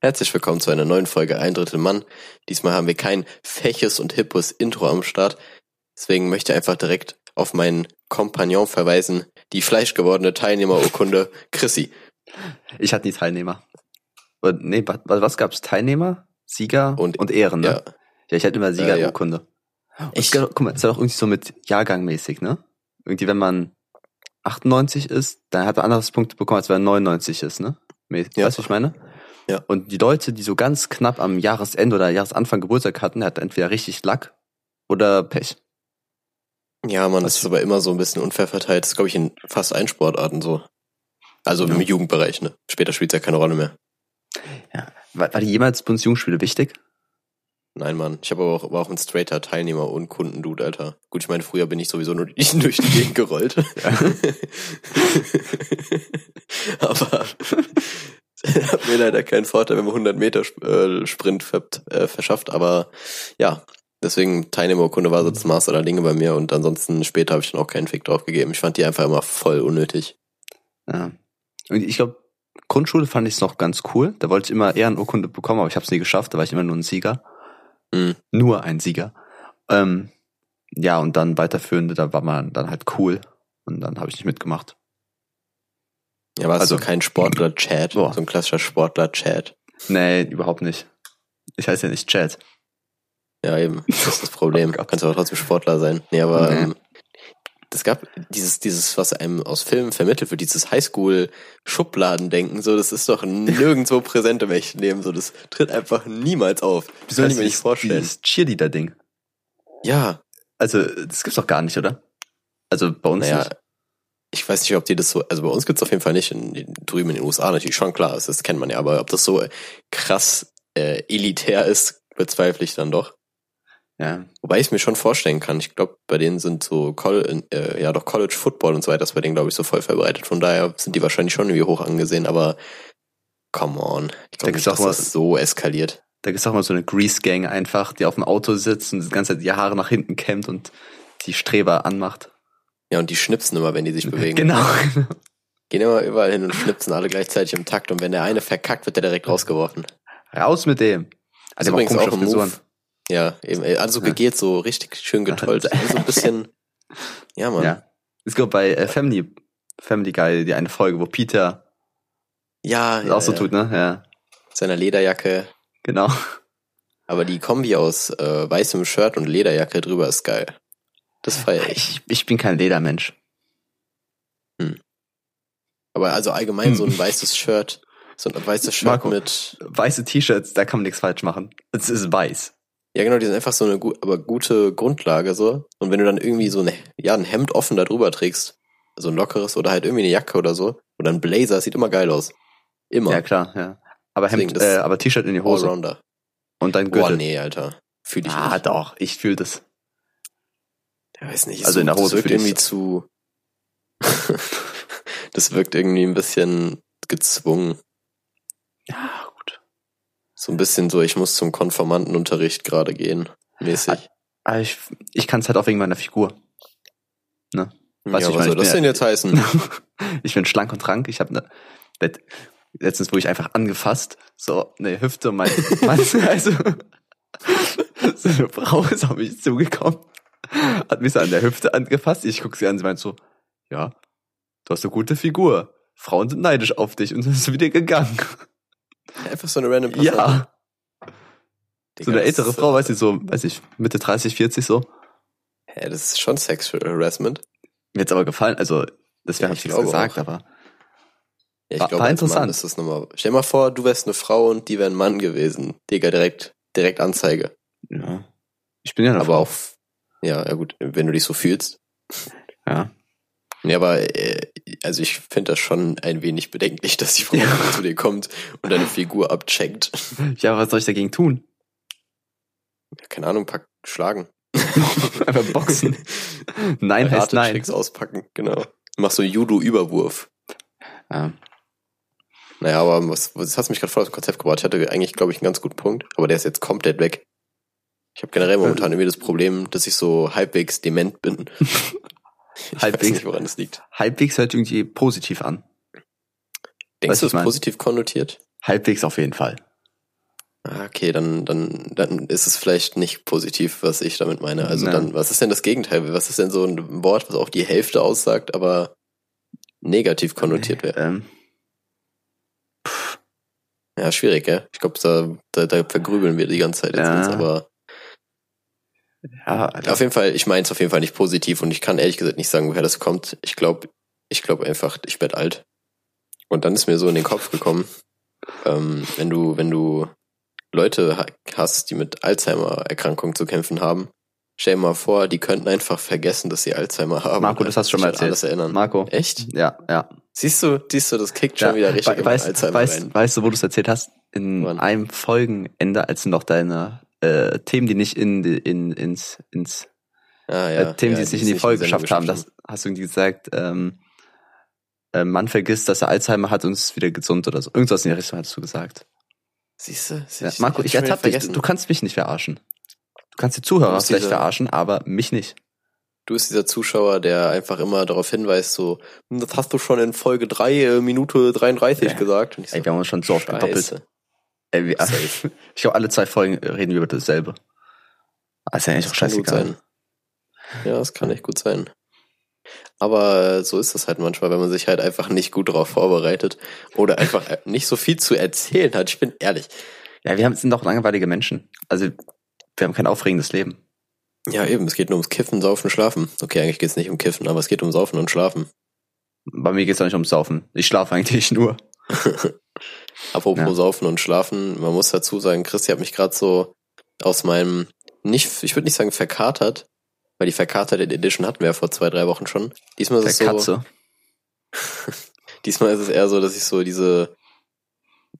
Herzlich willkommen zu einer neuen Folge Ein Drittel Mann. Diesmal haben wir kein feches und hippes Intro am Start. Deswegen möchte ich einfach direkt auf meinen Kompagnon verweisen, die fleischgewordene Teilnehmerurkunde Chrissy. Ich hatte nie Teilnehmer. Und, nee, was, was gab's? Teilnehmer, Sieger Und- und, Ehren, ne? Ja, Ja, ich hatte immer Siegerurkunde. Und Ich- es- guck mal, ist ja auch irgendwie so mit Jahrgang mäßig, ne? Irgendwie, wenn man 98 ist, dann hat man anderes Punkte bekommen, als wenn man 99 ist, ne? Ja. Weißt du, was ich meine? Ja. Und die Leute, die so ganz knapp am Jahresende oder Jahresanfang Geburtstag hatten, hatten entweder richtig Lack oder Pech. ja, man, das ist aber immer so ein bisschen unfair verteilt. Das ist, glaube ich, in fast allen Sportarten so. Also im Ja. Jugendbereich, ne? Später spielt es ja keine Rolle mehr. War, war die jemals Bundesjugendspiele wichtig? Nein, Mann. Ich habe aber auch, war auch ein straighter Teilnehmer und Kundendude, Alter. Gut, ich meine, früher bin ich sowieso nur durch die Gegend gerollt. aber hat mir leider keinen Vorteil, wenn man 100 Meter äh, Sprint ver äh, verschafft. Aber ja, deswegen Teilnehmerkunde war so das Maß aller Dinge bei mir und ansonsten später habe ich dann auch keinen Fick drauf gegeben. Ich fand die einfach immer voll unnötig. Ja. Und ich glaube, Grundschule fand ich es noch ganz cool. Da wollte ich immer Ehrenurkunde bekommen, aber ich habe es nie geschafft. Da war ich immer nur ein Sieger. Mhm. Nur ein Sieger. Ähm, ja, und dann weiterführende, da war man dann halt cool. Und dann habe ich nicht mitgemacht. Ja, war es Also- so kein Sportler-Chat, so ein klassischer Sportler-Chat. Nee, überhaupt nicht. Ich heiße ja nicht Chat. Ja, eben. Das ist das Problem. Oh. Kannst aber trotzdem Sportler sein. Nee, aber Nee. ähm, es gab dieses, dieses, was einem aus Filmen vermittelt wird, dieses Highschool-Schubladendenken, so, das ist doch nirgendwo präsent im echten Leben, so, das tritt einfach niemals auf. Das kann ich mir nicht vorstellen. Dieses Cheerleader-Ding. Ja, Also, das gibt's doch gar nicht, oder? Also bei uns naja, nicht. Ich weiß nicht, ob die das so, also bei uns gibt's auf jeden Fall nicht, in, in, drüben in den USA natürlich schon klar, ist, das kennt man ja, aber ob das so krass äh, elitär ist, bezweifle ich dann doch. Ja. Wobei ich es mir schon vorstellen kann. Ich glaube, bei denen sind so Col äh, ja doch College Football und so weiter ist bei denen, glaube ich, so voll verbreitet. Von daher sind die wahrscheinlich schon irgendwie hoch angesehen, aber come on. Ich glaube Da nicht, dass das was- so eskaliert. Da gibt's auch mal so eine Grease-Gang einfach, die auf dem Auto sitzt und die ganze Zeit die Haare nach hinten kämmt und die Streber anmacht. Ja, und die schnipsen immer, wenn die sich bewegen. Genau. Gehen immer überall hin und schnipsen alle gleichzeitig im Takt. Und wenn der eine verkackt, wird der direkt rausgeworfen. Raus mit dem. Also übrigens auch ein Frisuren. Move. Ja, eben. Also Ja. gegelt, so richtig schön getollt. Ja. Also ein bisschen. Ja, Mann. Ja, Ja. Es gibt bei äh, Family, Family Guy die eine Folge, wo Peter ja, das auch so ja. tut, ne? Ja. Seiner Lederjacke. Genau. Aber die Kombi aus äh, weißem Shirt und Lederjacke drüber ist geil. Das feier ich. Ich, ich bin kein Ledermensch. Aber also allgemein so ein Hm. weißes Shirt, so ein weißes Shirt Marco. mit, Weiße T-Shirts, da kann man nichts falsch machen. Es ist weiß. ja genau, die sind einfach so eine gut, aber gute Grundlage so. Und wenn du dann irgendwie so eine, ja, ein Hemd offen da drüber trägst, so ein lockeres oder halt irgendwie eine Jacke oder so, oder ein Blazer, das sieht immer geil aus. Immer. Ja, klar, ja. Aber Hemd, äh, aber T-Shirt in die Hose. Allrounder. Und dann Boah, Gürtel. nee, Alter. Fühl ich ah, nicht. doch, ich fühle das. Ich weiß nicht. Also in der das Hose wirkt fühl ich's. irgendwie zu, das wirkt irgendwie ein bisschen gezwungen. Ja, gut. So ein bisschen so, ich muss zum Konformantenunterricht gerade gehen, mäßig. Aber ich, ich kann es halt auch wegen meiner Figur. Ne? Weißt ja, was soll das denn ja- jetzt heißen? ich bin schlank und rank. Ich habe ne, let- letztens wurde ich einfach angefasst. So, ne Hüfte mein, mein also so eine Frau ist auf mich zugekommen, hat mich so an der Hüfte angefasst. Ich guck sie an, sie meint so, ja, du hast eine gute Figur. Frauen sind neidisch auf dich und ist wieder gegangen. Einfach so eine random Person. Ja, Digga, so eine das ältere Frau, weiß ich so, weiß ich, Mitte 30, 40 so. Hä, das ist schon Sexual Harassment. Mir jetzt aber gefallen, also deswegen Ja, hab ich ich nichts gesagt, auch. aber Ja, ich War- glaube, war als Mann interessant. ist das nochmal. Stell dir mal vor, du wärst eine Frau und die wäre ein Mann gewesen. Digga, direkt, direkt Anzeige. ja. Ich bin ja eine Aber Frau. auch, ja, ja gut, wenn du dich so fühlst. Ja. Nee, aber äh, also ich finde das schon ein wenig bedenklich, dass die Frau Ja. zu dir kommt und deine Figur abcheckt. Ja, was soll ich dagegen tun? Keine Ahnung, pack, schlagen. Einfach boxen. Nein heißt Harte nein. Tricks auspacken, genau. Mach so Judo-Überwurf. Ja. Naja, aber was, was hast du mich gerade voll aus dem Konzept gebracht? Ich hatte eigentlich, glaube ich, einen ganz guten Punkt, aber der ist jetzt komplett weg. Ich habe generell momentan irgendwie das Problem, dass ich so halbwegs dement bin. Ich weiß Halbwegs. nicht, woran es liegt. Halbwegs hört irgendwie positiv an. Denkst Weißt du, es mein- positiv konnotiert? Halbwegs auf jeden Fall. Ah, okay, dann, dann, dann ist es vielleicht nicht positiv, was ich damit meine. Also Ja. dann, was ist denn das Gegenteil? Was ist denn so ein Wort, was auch die Hälfte aussagt, aber negativ konnotiert wäre? Ähm, Ja, schwierig, gell? Ich glaube, da, da, da vergrübeln wir die ganze Zeit jetzt Ja. aber ja, also, auf jeden Fall, ich meine es auf jeden Fall nicht positiv und ich kann ehrlich gesagt nicht sagen, woher das kommt. Ich glaube, ich glaube einfach, ich werde alt. Und dann ist mir so in den Kopf gekommen, ähm, wenn du, wenn du Leute ha- hast, die mit Alzheimer-Erkrankungen zu kämpfen haben, stell dir mal vor, die könnten einfach vergessen, dass sie Alzheimer haben. Marco, das hast du schon mal an alles erzählt. erinnern. Marco. Echt? Ja, ja. Siehst du, siehst du, das kickt schon ja. wieder richtig weißt, Alzheimer weißt, rein. weißt du, wo du es erzählt hast? In Wann? einem Folgenende, als du noch deine äh, Themen, die nicht in, in ins, ins Ah, äh, Themen, ja, die es nicht in die Folge Sendung geschafft haben, das hast du irgendwie gesagt, ähm, äh, man vergisst, dass er Alzheimer hat und ist wieder gesund oder so. Irgendwas in die Richtung hast du gesagt. Siehst du? Ja, Marco, ich ertappe dich. Du kannst mich nicht verarschen. Du kannst die Zuhörer vielleicht dieser- verarschen, aber mich nicht. Du bist dieser Zuschauer, der einfach immer darauf hinweist, so, "Hm, das hast du schon in Folge 3, äh, Minute 33 Ja. gesagt. Und ich so, Ey, wir haben uns schon so oft gedoppelt. Ey, wir, Safe. ich glaube, alle zwei Folgen reden wir über dasselbe. Ah, ist ja eigentlich auch Das kann gut scheißegal. sein. Ja, das kann echt gut sein. Aber äh, so ist das halt manchmal, wenn man sich halt einfach nicht gut darauf vorbereitet oder einfach äh, nicht so viel zu erzählen hat. Ich bin ehrlich. Ja, wir sind doch langweilige Menschen. Also, wir haben kein aufregendes Leben. Ja, eben, es geht nur ums Kiffen, Saufen, Schlafen. Okay, eigentlich geht's nicht um Kiffen, aber es geht um Saufen und Schlafen. Bei mir geht's auch nicht ums Saufen. Ich schlafe eigentlich nur. Apropos Ja. Saufen und Schlafen, man muss dazu sagen, Christi hat mich gerade so aus meinem, nicht, ich würde nicht sagen verkatert, weil die verkaterte Edition hatten wir ja vor zwei, drei Wochen schon. Diesmal ist Der es so, diesmal ist es eher so, dass ich so diese,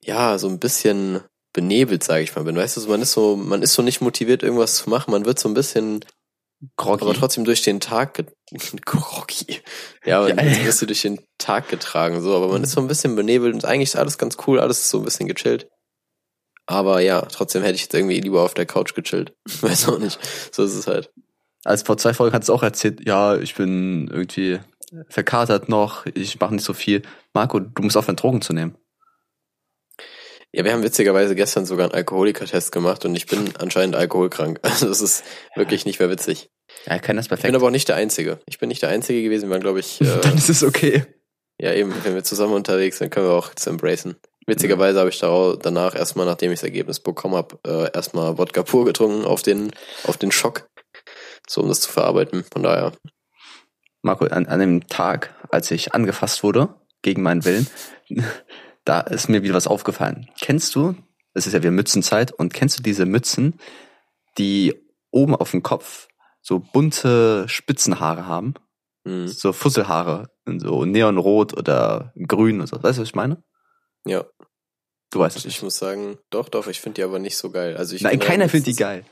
ja, so ein bisschen benebelt, sage ich mal, bin. Weißt du, man ist so, man ist so nicht motiviert, irgendwas zu machen. Man wird so ein bisschen, Groggy. aber trotzdem durch den Tag groggy. Ja, man Ja, ein bisschen durch den Tag getragen, so, aber man ist so ein bisschen benebelt und eigentlich ist alles ganz cool, alles ist so ein bisschen gechillt. Aber ja, trotzdem hätte ich jetzt irgendwie lieber auf der Couch gechillt. Weiß auch nicht. So ist es halt. Als vor zwei Folgen hat es auch erzählt, ja, ich bin irgendwie verkatert noch, ich mache nicht so viel. Marco, du musst aufhören, Drogen zu nehmen. Ja, wir haben witzigerweise gestern sogar einen Alkoholikertest gemacht und ich bin anscheinend alkoholkrank. Also das ist wirklich nicht mehr witzig. Ja, keiner ist Ich bin perfekt. aber auch nicht der Einzige. Ich bin nicht der Einzige gewesen. Wir waren, glaube ich, äh, Dann ist es okay. ja eben, wenn wir zusammen unterwegs sind, können wir auch das embracen. Witzigerweise habe ich darauf, danach erstmal, nachdem ich das Ergebnis bekommen habe, äh, erstmal Wodka pur getrunken auf den, auf den Schock. So, um das zu verarbeiten. Von daher. Marco, an, an dem Tag, als ich angefasst wurde, gegen meinen Willen, da ist mir wieder was aufgefallen. Kennst du, es ist ja wieder Mützenzeit, und kennst du diese Mützen, die oben auf dem Kopf so bunte Spitzenhaare haben? Hm, So Fusselhaare, in so neonrot oder grün oder so. Weißt du, was ich meine? ja, Du weißt es ich nicht. muss sagen, doch, doch, ich finde die aber nicht so geil. Also ich Nein, keiner findet die geil.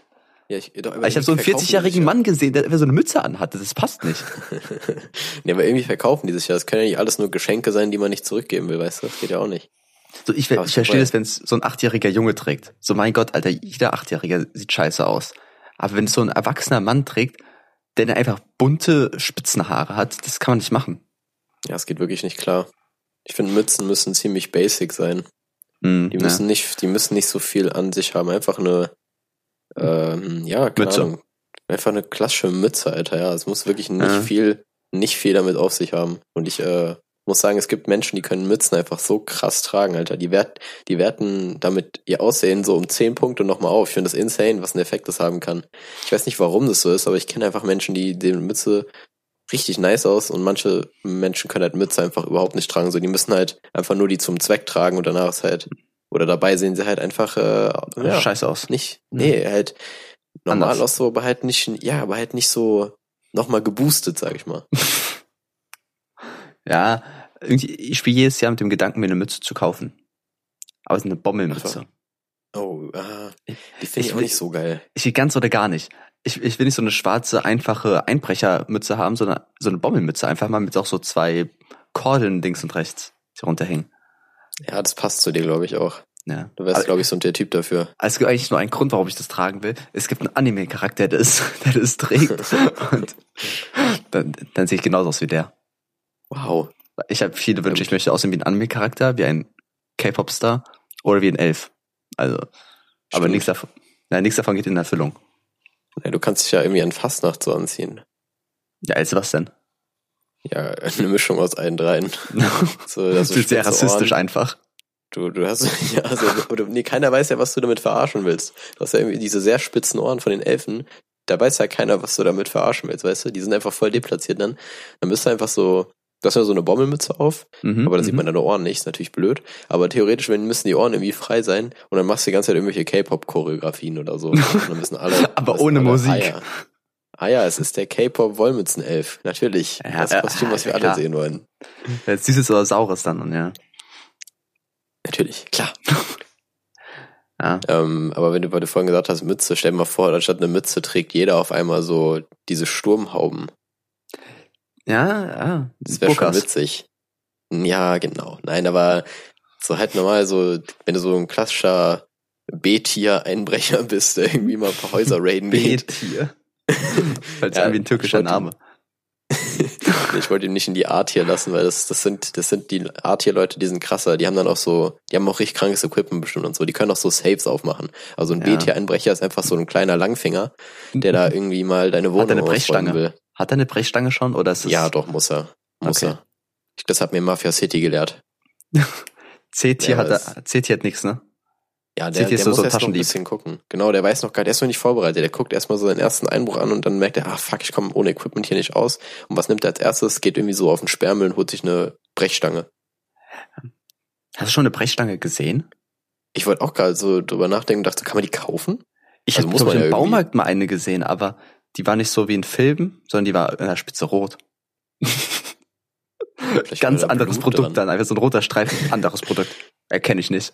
Ja, ich, doch, aber Ich habe so einen irgendwie verkaufen die 40-jährigen sich ja. Mann gesehen, der einfach so eine Mütze anhatte. Das passt nicht. nee, aber irgendwie verkaufen die sich ja. Das können ja nicht alles nur Geschenke sein, die man nicht zurückgeben will, weißt du? Das geht ja auch nicht. So, ich, ich verstehe das, wenn es so ein achtjähriger Junge trägt. So, mein Gott, Alter, jeder Achtjähriger sieht scheiße aus. Aber wenn es so ein erwachsener Mann trägt, der einfach bunte Spitzenhaare hat, das kann man nicht machen. Ja, es geht wirklich nicht klar. Ich finde, Mützen müssen ziemlich basic sein. Hm, Die ja. müssen nicht, die müssen nicht so viel an sich haben. Einfach eine, ähm, ja, keine Mütze. Ahnung. Einfach eine klassische Mütze, Alter. Ja, es muss wirklich nicht Ja. viel, nicht viel damit auf sich haben. Und ich äh, muss sagen, es gibt Menschen, die können Mützen einfach so krass tragen, Alter. Die, wert, die werten damit ihr Aussehen so um 10 Punkte nochmal auf. Ich finde das insane, was ein Effekt das haben kann. Ich weiß nicht, warum das so ist, aber ich kenne einfach Menschen, die die Mütze richtig nice aus und manche Menschen können halt Mütze einfach überhaupt nicht tragen. So, die müssen halt einfach nur die zum Zweck tragen und danach ist halt, oder dabei sehen sie halt einfach, äh, ja, Scheiße aus. nicht, nee, halt normal Anders. aus so, aber halt nicht, ja, aber halt nicht so nochmal geboostet, sag ich mal. Ja, irgendwie, ich spiele jedes Jahr mit dem Gedanken, mir eine Mütze zu kaufen. Aber es ist eine Bommelmütze. Oh, ah, die Ich finde ich auch nicht so geil. Ich will ganz oder gar nicht. Ich, ich will nicht so eine schwarze, einfache Einbrechermütze haben, sondern so eine Bommelmütze. Einfach mal mit auch so zwei Kordeln links und rechts, die runterhängen. Ja, das passt zu dir, glaube ich, auch. Ja. Du wärst, Aber- glaube ich, so der Typ dafür. Also es gibt eigentlich nur einen Grund, warum ich das tragen will. Es gibt einen Anime-Charakter, der das, der das trägt. und dann, dann sehe ich genauso aus wie der. Wow. Ich habe viele Wünsche. Ich möchte aussehen wie ein Anime-Charakter, wie ein K-Pop-Star oder wie ein Elf. Also, Aber Stimmt. nichts davon, nein, nichts davon geht in Erfüllung. Ja, du kannst dich ja irgendwie an Fastnacht so anziehen. Ja, als was denn? Ja, eine Mischung aus allen dreien. So, Das ist sehr rassistisch Ohren, einfach. Du, du hast, ja, also, oder, nee, keiner weiß ja, was du damit verarschen willst. Du hast ja irgendwie diese sehr spitzen Ohren von den Elfen. Da weiß ja keiner, was du damit verarschen willst, weißt du? Die sind einfach voll deplatziert dann. Dann bist du einfach so, du hast ja so eine Bommelmütze auf, Mhm, aber da sieht mhm. man deine Ohren nicht, ist natürlich blöd. Aber theoretisch wenn, müssen die Ohren irgendwie frei sein und dann machst du die ganze Zeit irgendwelche K-Pop-Choreografien oder so. Aber ohne alle, Musik. Ja. Ah ja, es ist der K-Pop-Wollmützenelf. Natürlich. Ja, das äh, Kostüm, was wir ja, alle sehen wollen. Jetzt Süßes oder Saures dann, und ja. Natürlich, klar. Ja. Ähm, aber wenn du, weil du vorhin gesagt hast, Mütze, stell dir mal vor, anstatt eine Mütze trägt jeder auf einmal so diese Sturmhauben. Ja, ja. Das wäre schon witzig. Ja, genau. Nein, aber so halt normal, so, wenn du so ein klassischer B-Tier-Einbrecher bist, der irgendwie mal ein paar Häuser raiden geht. B-Tier. Weil es Ja, ja, wie ein türkischer ich wollte- Name. Ich wollte ihn nicht in die A-Tier lassen, weil das, das sind, das sind die A-Tier-Leute, die sind krasser. Die haben dann auch so, die haben auch richtig krankes Equipment bestimmt und so. Die können auch so Saves aufmachen. Also ein Ja. B-Tier-Einbrecher ist einfach so ein kleiner Langfinger, der da irgendwie mal deine Wohnung Hat er eine Brechstange? will. Hat er eine Brechstange schon oder ist es Ja, doch, muss er. Muss Okay. er. Das hat mir Mafia City gelehrt. C-Tier Ja, hat er, C-Tier hat nix, ne? Ja, der, der so- muss so erst noch ein bisschen gucken. Genau, der weiß noch gar nicht, der ist noch nicht vorbereitet. Der guckt erstmal so seinen ersten Einbruch an und dann merkt er, ah fuck, ich komme ohne Equipment hier nicht aus. Und was nimmt er als erstes? Geht irgendwie so auf den Sperrmüll und holt sich eine Brechstange. Hast du schon eine Brechstange gesehen? Ich wollte auch gerade so drüber nachdenken und dachte, kann man die kaufen? Ich Also habe im ja irgendwie- Baumarkt mal eine gesehen, aber die war nicht so wie in Filmen, sondern die war in der Spitze rot. Ganz anderes Produkt dran. dann, einfach so ein roter Streifen, anderes Produkt. Erkenne ich nicht.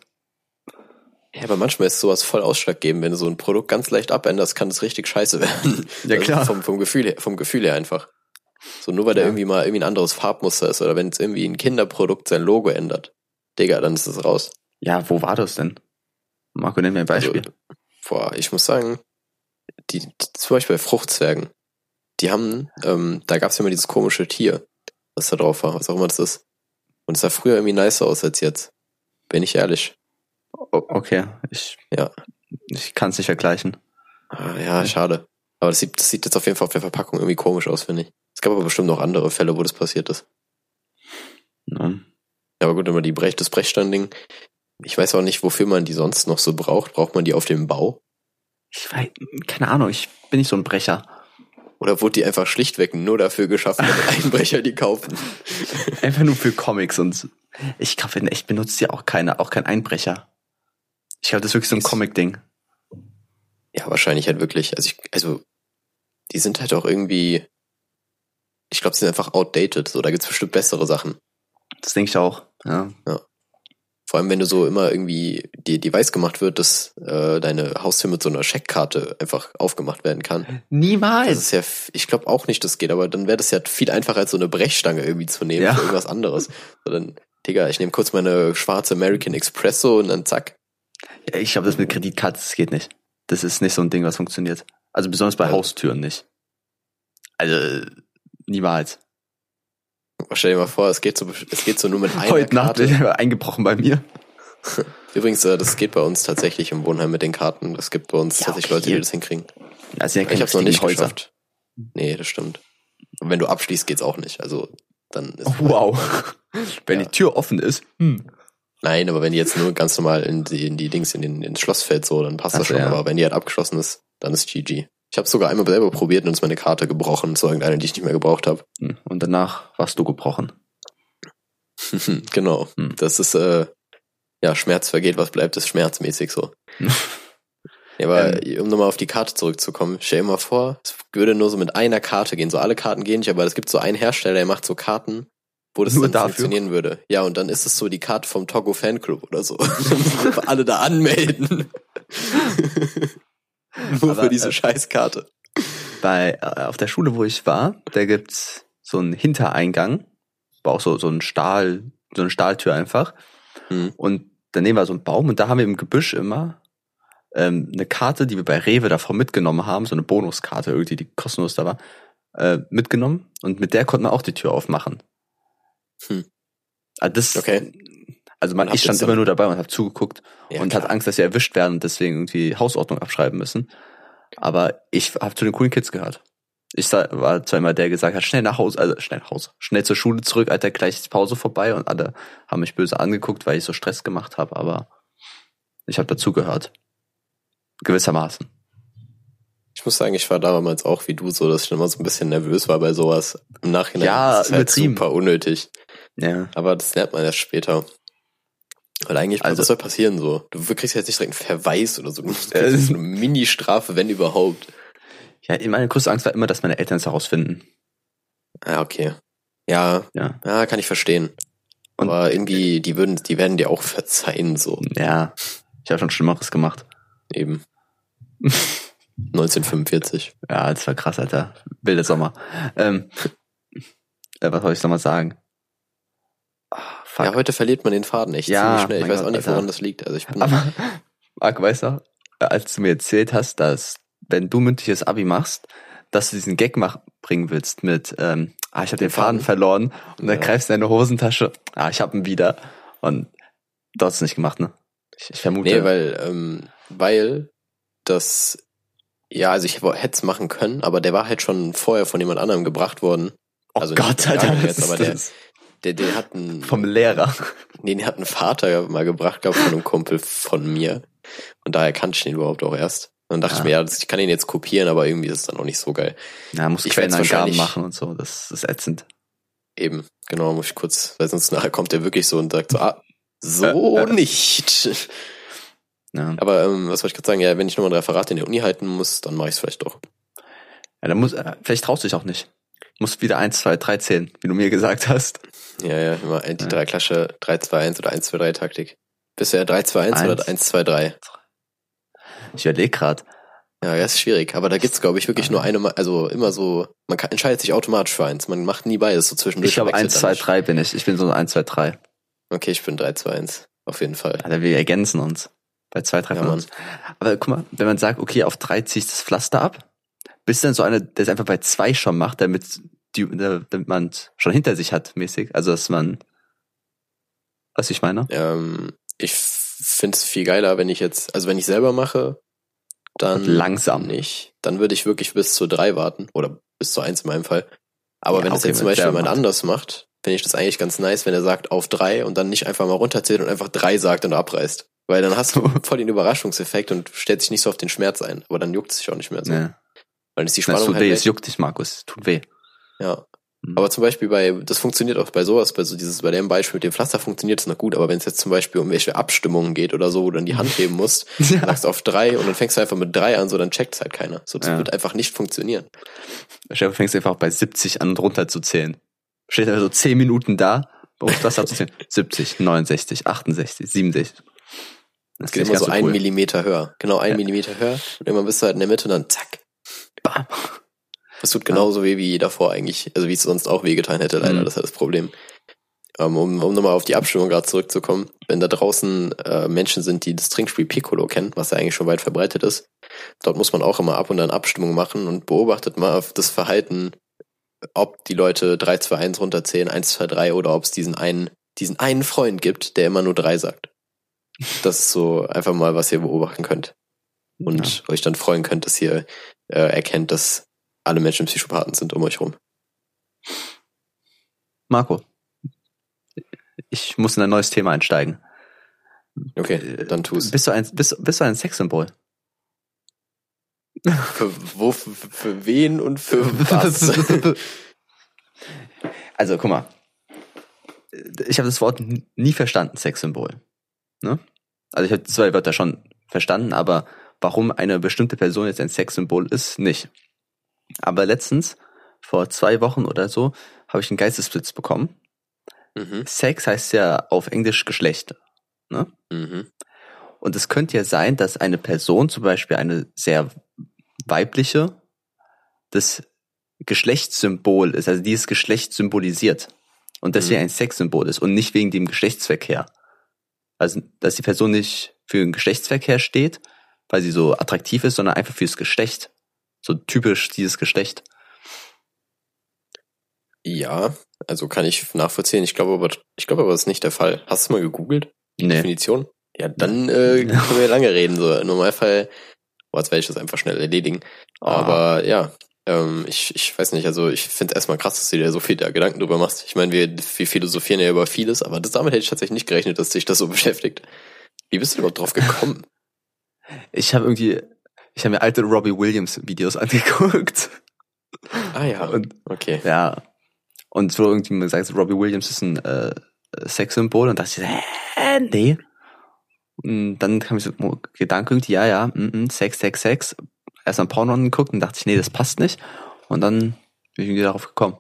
Ja, aber manchmal ist sowas voll ausschlaggebend. Wenn du so ein Produkt ganz leicht abänderst, kann es richtig scheiße werden. Ja, Also klar. Vom, vom, Gefühl her, vom Gefühl her einfach. So nur weil da Ja. irgendwie mal irgendwie ein anderes Farbmuster ist oder wenn es irgendwie ein Kinderprodukt sein Logo ändert. Digga, dann ist es raus. Ja, wo war das denn? Marco, nenn mir ein Beispiel. Also, boah, ich muss sagen, die, zum Beispiel bei Fruchtzwergen, die haben, ähm, da gab's ja immer dieses komische Tier, was da drauf war, was auch immer das ist. Und es sah früher irgendwie nicer aus als jetzt. Bin ich ehrlich. O- okay, ich, Ja. ich kann es nicht vergleichen. Ah, ja, schade. Aber das sieht, das sieht jetzt auf jeden Fall auf der Verpackung irgendwie komisch aus, finde ich. Es gab aber bestimmt noch andere Fälle, wo das passiert ist. Ja. Aber gut, immer die Brech, das Brechstandding. Ich weiß auch nicht, wofür man die sonst noch so braucht. Braucht man die auf dem Bau? Ich weiß, keine Ahnung, ich bin nicht so ein Brecher. Oder wurde die einfach schlichtweg nur dafür geschaffen, damit Einbrecher die kaufen? Einfach nur für Comics und ich glaube, in echt benutzt ja auch keiner, auch kein Einbrecher. Ich glaube, das ist wirklich so ein Comic-Ding. Ja, wahrscheinlich halt wirklich. Also ich, also die sind halt auch irgendwie. Ich glaube, sie sind einfach outdated. So, da gibt's bestimmt bessere Sachen. Das denke ich auch. Ja. Vor allem, wenn du so immer irgendwie dir die weiß gemacht wird, dass äh, deine Haustür mit so einer Scheckkarte einfach aufgemacht werden kann. Das Niemals. ist ja, ich glaube auch nicht, das geht, aber dann wäre das ja viel einfacher als so eine Brechstange irgendwie zu nehmen Ja. für irgendwas anderes. So, dann, Digga, ich nehme kurz meine schwarze American Expresso und dann zack. Ich glaube, das mit Kreditkarte, das geht nicht. Das ist nicht so ein Ding, was funktioniert. Also besonders bei Ja. Haustüren nicht. Also niemals. Stell dir mal vor, es geht so, es geht so nur mit einer Heute Nacht Karte. ich eingebrochen bei mir. Übrigens, äh, das geht bei uns tatsächlich im Wohnheim mit den Karten. Es gibt bei uns Ja, tatsächlich okay. Leute, die das hinkriegen. Also ja Ich habe es noch nicht Häuser. geschafft. Nee, das stimmt. Und wenn du abschließt, geht's auch nicht. Also dann ist Oh, wow. Wenn Ja. die Tür offen ist. Hm. Nein, aber wenn die jetzt nur ganz normal in die, in die Dings, in den, ins Schloss fällt, so, dann passt Ach das so, schon. ja. Aber wenn die halt abgeschlossen ist, dann ist GG. Ich habe sogar einmal selber probiert und ist meine Karte gebrochen zu irgendeiner, die ich nicht mehr gebraucht habe. Hm. Und danach warst du gebrochen. genau. Hm. Das ist, äh, ja, Schmerz vergeht, was bleibt, ist schmerzmäßig so. Ja, aber um nochmal auf die Karte zurückzukommen, stell dir mal vor, es würde nur so mit einer Karte gehen. So alle Karten gehen nicht, aber es gibt so einen Hersteller, der macht so Karten, wo das Nur dann dafür? funktionieren würde. Ja, und dann ist es so die Karte vom Togo Fanclub oder so. Alle da anmelden. nur Aber, für diese äh, Scheißkarte. Bei, äh, auf der Schule, wo ich war, da gibt's so einen Hintereingang. War auch so, so ein Stahl, so eine Stahltür einfach. Hm. Und daneben war so ein Baum und da haben wir im Gebüsch immer ähm, eine Karte, die wir bei Rewe davor mitgenommen haben, so eine Bonuskarte irgendwie, die kostenlos da war, äh, mitgenommen und mit der konnte man auch die Tür aufmachen. Hm. Also das, Okay. Also man, ich stand immer nur dabei und habe zugeguckt Ja, und klar. hat Angst, dass sie erwischt werden und deswegen irgendwie Hausordnung abschreiben müssen. Aber ich habe zu den coolen Kids gehört. Ich war zwar immer der, der gesagt hat, schnell nach Hause, also schnell nach Hause, schnell zur Schule zurück, Alter, gleich ist die Pause vorbei und alle haben mich böse angeguckt, weil ich so Stress gemacht habe, aber ich habe dazugehört. Gewissermaßen. Ich muss sagen, ich war damals auch wie du so, dass ich immer so ein bisschen nervös war bei sowas. Im Nachhinein Ja, ist es halt übertrieben. super unnötig. Ja. Aber das lernt man erst später. Weil eigentlich, Also- was soll passieren so? Du kriegst jetzt nicht direkt einen Verweis oder so. Du kriegst Äh, so eine Mini-Strafe, wenn überhaupt. Ja, meine größte Angst war immer, dass meine Eltern es herausfinden. Ja, okay. Ja, Ja. ja, kann ich verstehen. Und- Aber irgendwie, die würden, die werden dir auch verzeihen, so Ja. Ich habe schon Schlimmeres gemacht. eben. 1945. Ja, das war krass, Alter. Wilder Sommer. Ähm, äh, was soll ich noch mal sagen? Fuck. Ja, heute verliert man den Faden echt Ja, ziemlich schnell. Ich weiß Gott, auch nicht, Alter. woran das liegt. Also ich bin, Aber, Marc, weißt du, als du mir erzählt hast, dass, wenn du mündliches Abi machst, dass du diesen Gag mach, bringen willst mit, ähm, ah, ich habe den Faden Faden. verloren und dann Ja. greifst du in deine Hosentasche, ah, ich habe ihn wieder. Und du hast es nicht gemacht, ne? Ich, ich vermute. nee, weil, ähm, weil das, ja, also ich hätte es machen können, aber der war halt schon vorher von jemand anderem gebracht worden. oh also Gott, Alter, jetzt, aber ist der- das Der, der hat einen, vom Lehrer. nee, den hat ein Vater mal gebracht, glaube von einem Kumpel von mir. Und daher kannte ich den überhaupt auch erst. Und dann dachte Ah. ich mir, ja, ich kann ihn jetzt kopieren, aber irgendwie ist es dann auch nicht so geil. Ja, muss Ich Quellenangaben machen und so, das ist ätzend. Eben, genau, muss ich kurz, weil sonst nachher kommt der wirklich so und sagt so, ah, so Äh, äh. nicht. Ja. Aber ähm, was wollte ich gerade sagen? Ja, wenn ich nochmal ein Referat in der Uni halten muss, dann mache ich es vielleicht doch. Ja, dann muss, äh, vielleicht traust du dich auch nicht. Muss wieder eins, zwei, drei zählen, wie du mir gesagt hast. Ja, ja, immer die drei Klasche 3-2-1 oder 1-2-3-Taktik. Bisher 3-2-1 oder 1-2-3. Ich überlege gerade. Ja, das ist schwierig. Aber da gibt's glaube ich, wirklich nur eine, also immer so, man kann, entscheidet sich automatisch für eins. Man macht nie beides so zwischendurch. Ich glaube wechselt 1, dann 2, nicht. 3 bin ich. Ich bin so ein 1, 2, 3. Okay, ich bin 3-2-1. Auf jeden Fall. Alter, wir ergänzen uns. Bei 2, 3 Ja, uns. Aber guck mal, wenn man sagt, okay, auf 3 ziehe ich das Pflaster ab, bist dann so einer, der es einfach bei 2 schon macht, damit, die, damit man schon hinter sich hat, mäßig. Also, dass man, was ich meine? Ähm, ich find's viel geiler, wenn ich jetzt, also wenn ich selber mache, dann Und langsam. nicht. Dann würde ich wirklich bis zu drei warten oder bis zu eins in meinem Fall. Aber Ja, wenn das okay, jetzt zum Beispiel jemand macht. anders macht, finde ich das eigentlich ganz nice, wenn er sagt auf drei und dann nicht einfach mal runterzählt und einfach drei sagt und abreißt. Weil dann hast du voll den Überraschungseffekt und stellt sich nicht so auf den Schmerz ein. Aber dann juckt es sich auch nicht mehr so. Ja. Weil ist die Das Spannung tut halt weh, weg. es juckt dich, Markus. Es tut weh. Ja. Mhm. Aber zum Beispiel bei, das funktioniert auch bei sowas, bei so dieses, bei dem Beispiel mit dem Pflaster funktioniert es noch gut, aber wenn es jetzt zum Beispiel um welche Abstimmungen geht oder so, wo du dann die Hand heben musst, Ja. sagst auf drei und dann fängst du einfach mit drei an, so dann checkt halt keiner. So, das Ja. wird einfach nicht funktionieren. Stell dir fängst einfach bei 70 an, runter zu zählen. Steht einfach so 10 Minuten da, um das abzuzählen. 70, 69, 68, 67. Das Es geht immer so ein Millimeter höher. Genau ein Ja. Millimeter höher. Und irgendwann bist du halt in der Mitte und dann zack. Bam. Das tut genauso weh wie davor eigentlich, also wie es sonst auch wehgetan hätte, leider, Mhm. das ist halt das Problem. Ähm, um, um nochmal auf die Abstimmung gerade zurückzukommen, wenn da draußen äh, Menschen sind, die das Trinkspiel Piccolo kennen, was ja eigentlich schon weit verbreitet ist, dort muss man auch immer ab und an Abstimmung machen und beobachtet mal auf das Verhalten, ob die Leute 3, 2, 1 runterzählen, 1, 2, 3 oder ob es diesen einen, diesen einen Freund gibt, der immer nur 3 sagt. Das ist so einfach mal, was ihr beobachten könnt. Und euch dann freuen könnt, dass ihr äh, erkennt, dass alle Menschen Psychopathen sind um euch rum. Marco, ich muss in ein neues Thema einsteigen. Okay, dann tu's. Bist du ein, bist, bist du ein Sexsymbol? Für, wo, für, für wen und für was? also, guck mal. Ich habe das Wort nie verstanden, Sexsymbol. Ne? Also ich habe zwei Wörter schon verstanden, aber warum eine bestimmte Person jetzt ein Sexsymbol ist, nicht. Aber letztens, vor zwei Wochen oder so, habe ich einen Geistesblitz bekommen. mhm, Sex heißt ja auf Englisch Geschlecht. mhm, Und es könnte ja sein, dass eine Person, zum Beispiel eine sehr weibliche, das Geschlechtssymbol ist, also dieses Geschlecht symbolisiert. Und deswegen Mhm. ein Sexsymbol ist und nicht wegen dem Geschlechtsverkehr. Also, dass die Person nicht für den Geschlechtsverkehr steht, weil sie so attraktiv ist, sondern einfach fürs Geschlecht. So typisch dieses Geschlecht. Ja, also kann ich nachvollziehen. Ich glaube aber, ich glaube aber, das ist nicht der Fall. Hast du mal gegoogelt? Die Nee. Definition? Ja, dann äh, können wir lange reden. So im Normalfall, boah, jetzt werde ich das einfach schnell erledigen. Ah. Aber ja, ähm, ich, ich weiß nicht, also ich finde es erstmal krass, dass du dir so viel da Gedanken drüber machst. Ich meine, wir, wir philosophieren ja über vieles, aber das, damit hätte ich tatsächlich nicht gerechnet, dass dich das so beschäftigt. Wie bist du überhaupt drauf gekommen? Ich habe irgendwie, ich habe mir alte Robbie Williams Videos angeguckt. ah ja, Und okay. ja. Und so irgendwie mir gesagt, Robbie Williams ist ein äh, Sexsymbol und dachte ich, hä, nee. Und dann kam ich so oh, Gedanke irgendwie, ja, ja, mm, mm, Sex, Sex, Sex. Erst mal Porno angeguckt und dachte ich, nee, das passt nicht. Und dann bin ich irgendwie darauf gekommen.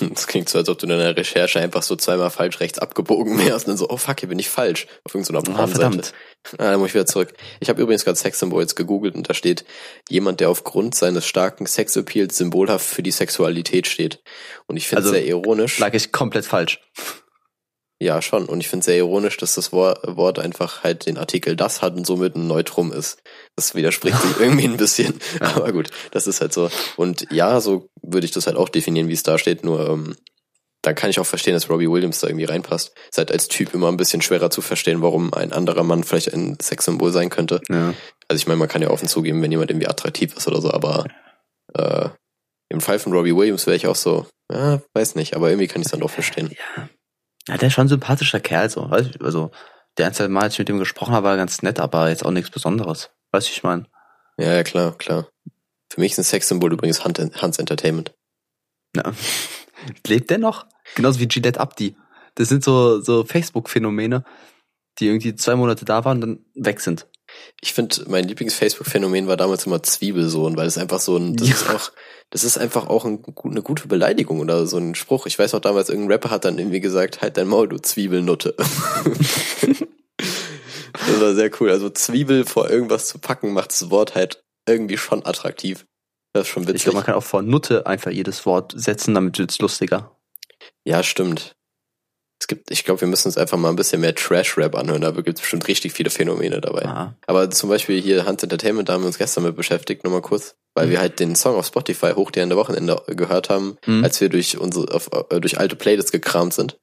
Das klingt so, als ob du in deiner Recherche einfach so zweimal falsch rechts abgebogen wärst und dann so, oh fuck, hier bin ich falsch. Auf irgendeiner Ah, Pornseite. verdammt. Ah, dann muss ich wieder zurück. Ich habe übrigens gerade Sexsymbol jetzt gegoogelt und da steht jemand, der aufgrund seines starken Sexappeals symbolhaft für die Sexualität steht. Und ich finde es Also, sehr ironisch. Lag ich komplett falsch. Ja, schon. Und ich finde es sehr ironisch, dass das Wort, einfach halt den Artikel das hat und somit ein Neutrum ist. Das widerspricht sich irgendwie ein bisschen. Aber gut, das ist halt so. Und ja, so würde ich das halt auch definieren, wie es da steht. Nur ähm, dann kann ich auch verstehen, dass Robbie Williams da irgendwie reinpasst. Ist halt als Typ immer ein bisschen schwerer zu verstehen, warum ein anderer Mann vielleicht ein Sexsymbol sein könnte. Ja. Also ich meine, man kann ja offen zugeben, wenn jemand irgendwie attraktiv ist oder so, aber äh, im Fall von Robbie Williams wäre ich auch so, ja, weiß nicht, aber irgendwie kann ich es dann doch verstehen. Ja. Ja, der ist schon ein sympathischer Kerl, so, weißt du, also, der ein, zwei Mal, als ich mit dem gesprochen habe, war ganz nett, aber jetzt auch nichts Besonderes. Weißt du, wie ich meine? Ja, ja, klar, klar. Für mich ist ein Sexsymbol übrigens Hans, Entertainment. Ja. Lebt der noch? Genauso wie Gillette Abdi. Das sind so, so Facebook-Phänomene, die irgendwie zwei Monate da waren und dann weg sind. Ich finde, mein Lieblings-Facebook-Phänomen war damals immer Zwiebelsohn, weil es einfach so ein, das Ja. ist auch, das ist einfach auch ein, eine gute Beleidigung oder so ein Spruch. Ich weiß auch damals, irgendein Rapper hat dann irgendwie gesagt, halt dein Maul, du Zwiebelnutte. das war sehr cool. Also Zwiebel vor irgendwas zu packen, macht das Wort halt irgendwie schon attraktiv. Das ist schon Ich witzig. glaube, man kann auch vor Nutte einfach jedes Wort setzen, damit wird's lustiger. Ja, stimmt. Es gibt, ich glaube, wir müssen uns einfach mal ein bisschen mehr Trash-Rap anhören. Da gibt es bestimmt richtig viele Phänomene dabei. Ah. Aber zum Beispiel hier Hans Entertainment, da haben wir uns gestern mit beschäftigt, nur mal kurz, weil wir halt den Song auf Spotify hoch der Wochenende gehört haben, Mhm. als wir durch unsere auf, äh, durch alte Playlists gekramt sind.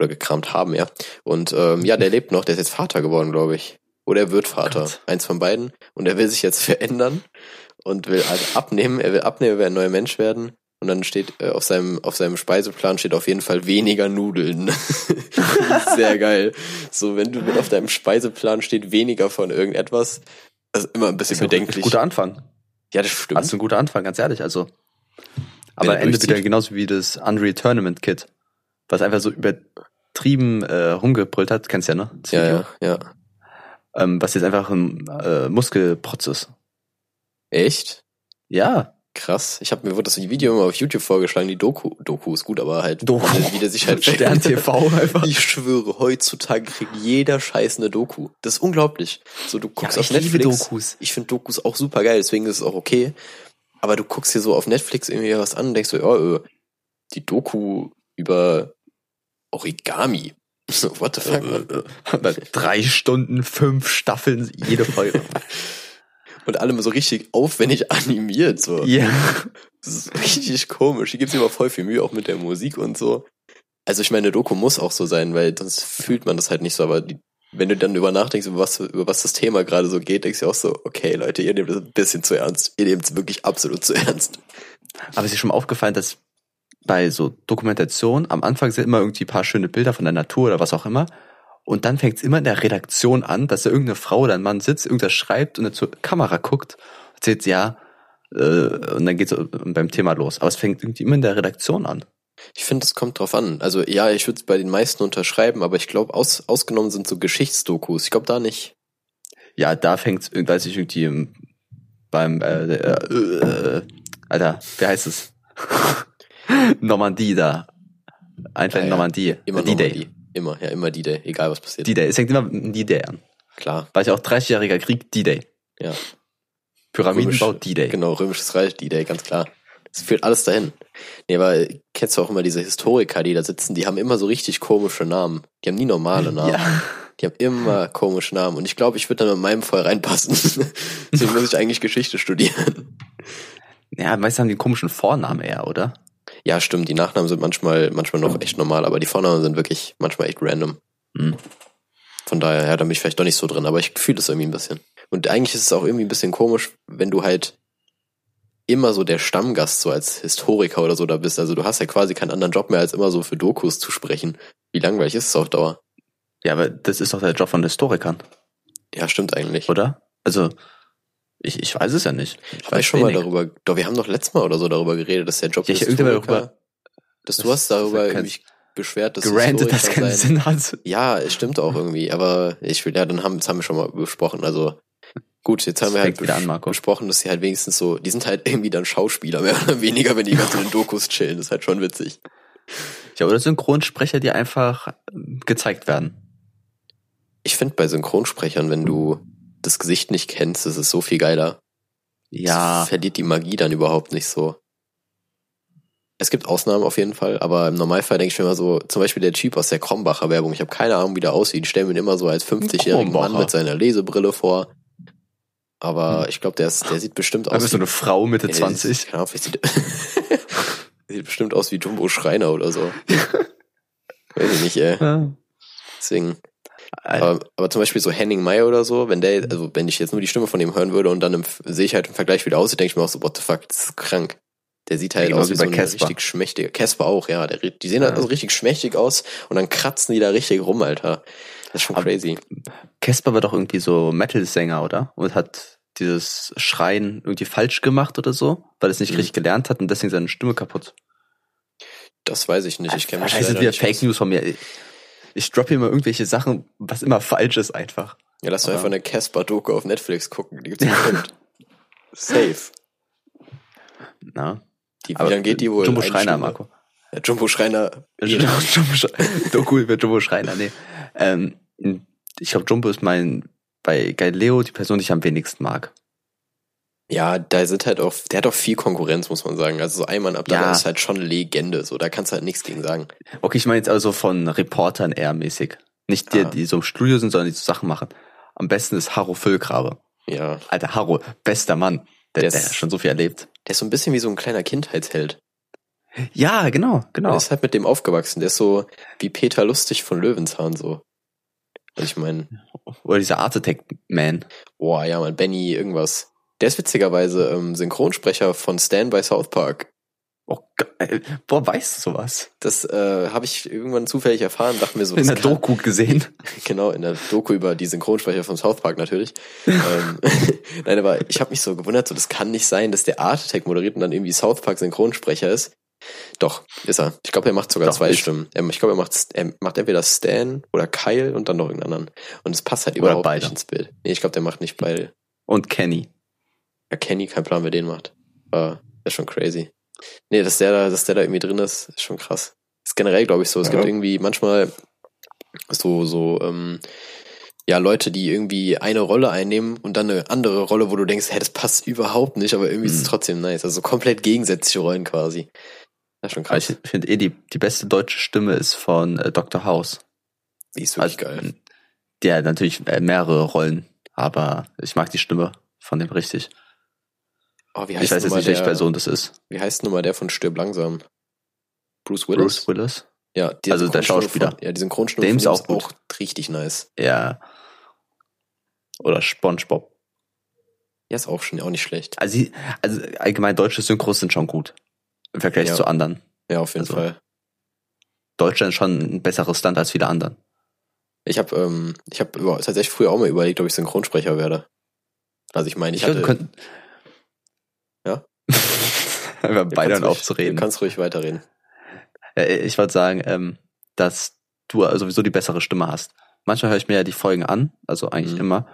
Oder gekramt haben, ja. Und ähm, ja, der lebt noch, der ist jetzt Vater geworden, glaube ich. Oder er wird Vater. Gott. Eins von beiden. Und er will sich jetzt verändern und will also abnehmen. Er will abnehmen, er will ein neuer Mensch werden. Und dann steht äh, auf seinem auf seinem Speiseplan steht auf jeden Fall weniger Nudeln. Sehr geil. So, wenn du mit auf deinem Speiseplan steht weniger von irgendetwas, das ist immer ein bisschen ja ein bedenklich. guter Anfang. Ja, das stimmt. Das ist ein guter Anfang, ganz ehrlich. Also. Aber er endet wieder genauso wie das Unreal Tournament Kit. Was einfach so übertrieben äh, rumgebrüllt hat, kennst du ja, ne? Das ja, Video. ja, ja. Ähm, was jetzt einfach ein äh, Muskelprotz ist. Echt? Ja. Krass. Ich habe mir wurde das Video immer auf YouTube vorgeschlagen, die Doku, Doku ist gut, aber halt Doku. wie der sich halt Stern TV einfach. Ich schwöre, heutzutage kriegt jeder Scheiß eine Doku. Das ist unglaublich. So, du guckst aber auf ich liebe Netflix. Dokus. Ich finde Dokus auch super geil, deswegen ist es auch okay. Aber du guckst dir so auf Netflix irgendwie was an und denkst so, ja, äh, die Doku über Origami. So, what the fuck, man? Aber drei Stunden, fünf Staffeln, jede Folge. Und alle so richtig aufwendig animiert, so. ja. Das ist richtig komisch. Hier gibt's immer voll viel Mühe, auch mit der Musik und so. Also ich meine, Doku muss auch so sein, weil sonst fühlt man das halt nicht so, aber die, wenn du dann über nachdenkst, über was, über was das Thema gerade so geht, denkst du auch so, okay, Leute, ihr nehmt das ein bisschen zu ernst. Ihr nehmt es wirklich absolut zu ernst. Aber es ist schon mal aufgefallen, dass bei so Dokumentation am Anfang sind immer irgendwie ein paar schöne Bilder von der Natur oder was auch immer. Und dann fängt es immer in der Redaktion an, dass da irgendeine Frau oder ein Mann sitzt, irgendwas schreibt und dann zur Kamera guckt, erzählt ja, äh, und dann geht's beim Thema los. Aber es fängt irgendwie immer in der Redaktion an. Ich finde, es kommt drauf an. Also ja, ich würde es bei den meisten unterschreiben, aber ich glaube, aus, ausgenommen sind so Geschichtsdokus. Ich glaube da nicht. Ja, da fängt's, weiß ich, irgendwie im- beim, äh, äh, äh, Alter, wie heißt es? Normandie da. Einfach Ja, in. Normandie. Immer die nochmal Day. die. Immer, ja, immer die Day, egal was passiert. Die Day. Es fängt immer mit die Day an. Klar, War ich auch 30-jähriger Krieg, die Day. ja. Pyramidenbau, Römisch- die Day. Genau, Römisches Reich, die Day, ganz klar. Das führt alles dahin. Nee, aber kennst du auch immer diese Historiker, die da sitzen, die haben immer so richtig komische Namen. Die haben nie normale Namen. Ja. Die haben immer komische Namen. Und ich glaube, ich würde dann in meinem voll reinpassen. Deswegen muss ich eigentlich Geschichte studieren. Ja, meistens haben die einen komischen Vornamen eher, oder? Ja, stimmt, die Nachnamen sind manchmal, manchmal noch echt normal, aber die Vornamen sind wirklich manchmal echt random. Hm. Von daher, ja, da bin ich vielleicht doch nicht so drin, aber ich fühle das irgendwie ein bisschen. Und eigentlich ist es auch irgendwie ein bisschen komisch, wenn du halt immer so der Stammgast so als Historiker oder so da bist. Also du hast ja quasi keinen anderen Job mehr, als immer so für Dokus zu sprechen. Wie langweilig ist es auf Dauer? Ja, aber das ist doch der Job von Historikern, Ja, stimmt eigentlich. oder? Also, ich, ich weiß es ja nicht. Ich Haben wir schon mal wenig. darüber, doch wir haben doch letztes Mal oder so darüber geredet, dass der Job Ja, ich- des darüber- dass du hast darüber irgendwie beschwert, dass gerantet, das keinen Sinn hat. Ja, es stimmt auch irgendwie, aber ich will, ja, dann haben, das haben wir schon mal besprochen, also gut, jetzt haben Das wir halt wieder an, besprochen, dass sie halt wenigstens so, die sind halt irgendwie dann Schauspieler, mehr oder weniger, wenn die ganz in den Dokus chillen, das ist halt schon witzig. Ja, oder Synchronsprecher, die einfach gezeigt werden. Ich finde bei Synchronsprechern, wenn du das Gesicht nicht kennst, das ist so viel geiler. Ja, Es verliert die Magie dann überhaupt nicht so. Es gibt Ausnahmen auf jeden Fall, aber im Normalfall denke ich mir immer so, zum Beispiel der Typ aus der Krombacher Werbung, ich habe keine Ahnung, wie der aussieht. Ich stelle mir ihn immer so als 50-jährigen Mann mit seiner Lesebrille vor. Aber ich glaube, der, ist, der sieht bestimmt aus. einfach so wie- eine Frau Mitte Ja, 20. Keine Ahnung, vielleicht sieht, sieht bestimmt aus wie Jumbo Schreiner oder so. Weiß ich nicht, ey. Ja. Deswegen. Aber, aber zum Beispiel so Henning Meyer oder so, wenn der, also wenn ich jetzt nur die Stimme von ihm hören würde und dann im, sehe ich halt im Vergleich wieder aus, denke ich mir auch so, what the fuck, das ist krank. Der sieht halt Genauso aus wie so bei ein richtig schmächtiger. Casper auch, ja. Der, die sehen halt Ja. also richtig schmächtig aus und dann kratzen die da richtig rum, Alter. Das ist schon Aber- crazy. Casper war doch irgendwie so Metal-Sänger, oder? Und hat dieses Schreien irgendwie falsch gemacht oder so, weil es nicht Mhm. richtig gelernt hat und deswegen seine Stimme kaputt. Das weiß ich nicht. Ich kenne mich Wahrscheinlich sind leider wieder nicht Fake. News von mir. Ich, droppe hier mal irgendwelche Sachen, was immer falsch ist einfach. Ja, lass doch einfach eine Casper-Doku auf Netflix gucken. Die gibt's bestimmt. Safe. Na? Die, wie lange geht die wohl? Jumbo Eine Schreiner, Stunde? Marco. Ja, Jumbo Schreiner. Jumbo Schreiner. Doku über Jumbo Schreiner, nee. Ähm, ich glaube, Jumbo ist mein, bei Galileo die Person, die ich am wenigsten mag. Ja, da sind halt auch, der hat auch viel Konkurrenz, muss man sagen. Also so Einmann Abdallah Ja. ist halt schon Legende, so, da kannst du halt nichts gegen sagen. Okay, ich meine jetzt also von Reportern eher mäßig. Nicht die, Ah. die so im Studio sind, sondern die so Sachen machen. Am besten ist Harro Füllgrabe. Ja. Alter, Harro, bester Mann. Der, Der der, ist- hat schon so viel erlebt. Der ist so ein bisschen wie so ein kleiner Kindheitsheld. Ja, genau, genau. Der ist halt mit dem aufgewachsen. Der ist so wie Peter Lustig von Löwenzahn, so. Also ich meine, Oder dieser Art Attack Man. boah, ja, man, Benny, irgendwas. Der ist witzigerweise ähm, Synchronsprecher von Stan bei South Park. Oh, geil. Boah, weißt du sowas? Das äh, habe ich irgendwann zufällig erfahren, dachte mir so, In der kann- Doku gesehen. Genau, in der Doku über die Synchronsprecher von South Park natürlich. ähm, Nein, aber ich habe mich so gewundert, so das kann nicht sein, dass der Art Attack moderiert und dann irgendwie South Park Synchronsprecher ist. Doch, ist er. Ich glaube, er macht sogar Doch, zwei ist- Stimmen. Er, ich glaube, er macht, er macht entweder Stan oder Kyle und dann noch irgendeinen anderen. Und es passt halt Oder überhaupt beide. nicht ins Bild. Nee, ich glaube, der macht nicht beide. Und Kenny. Ja, Kenny, kein Plan, wer den macht. Aber ist schon crazy. Nee, dass der da, dass der da irgendwie drin ist, ist schon krass. Ist generell, glaube ich, so. Es Ja. gibt irgendwie manchmal so, so, ähm, ja, Leute, die irgendwie eine Rolle einnehmen und dann eine andere Rolle, wo du denkst, hey, das passt überhaupt nicht, aber irgendwie ist es Mhm. trotzdem nice. Also komplett gegensätzliche Rollen quasi. Das ist schon Aber krass. ich finde eh, die, die beste deutsche Stimme ist von äh, Dr. House. Die ist wirklich Also, geil. Der hat natürlich äh, mehrere Rollen, aber ich mag die Stimme von dem richtig. Oh, wie Ich heißt weiß jetzt nicht, welche Person das ist. wie heißt nochmal der von Stirb langsam? Bruce Willis? Bruce Willis? Ja, Also der Schauspieler. Von, ja, die Synchronstimme Dem ist auch gut. auch richtig nice. Ja. Oder SpongeBob. Ja, ist auch schon auch nicht schlecht. Also, also allgemein deutsche Synchros sind schon gut. Im Vergleich Ja. zu anderen. Ja, auf jeden Also- Fall. Deutschland ist schon ein besseres Land als viele anderen. Ich habe ähm, ich habe tatsächlich früher auch mal überlegt, ob ich Synchronsprecher werde. Also ich meine, ich, glaub, hatte. Ja? Wir Ja, beide aufzureden. Du kannst ruhig weiterreden. Ich wollte sagen, ähm, dass du sowieso die bessere Stimme hast. Manchmal höre ich mir ja die Folgen an, also eigentlich Mhm. immer.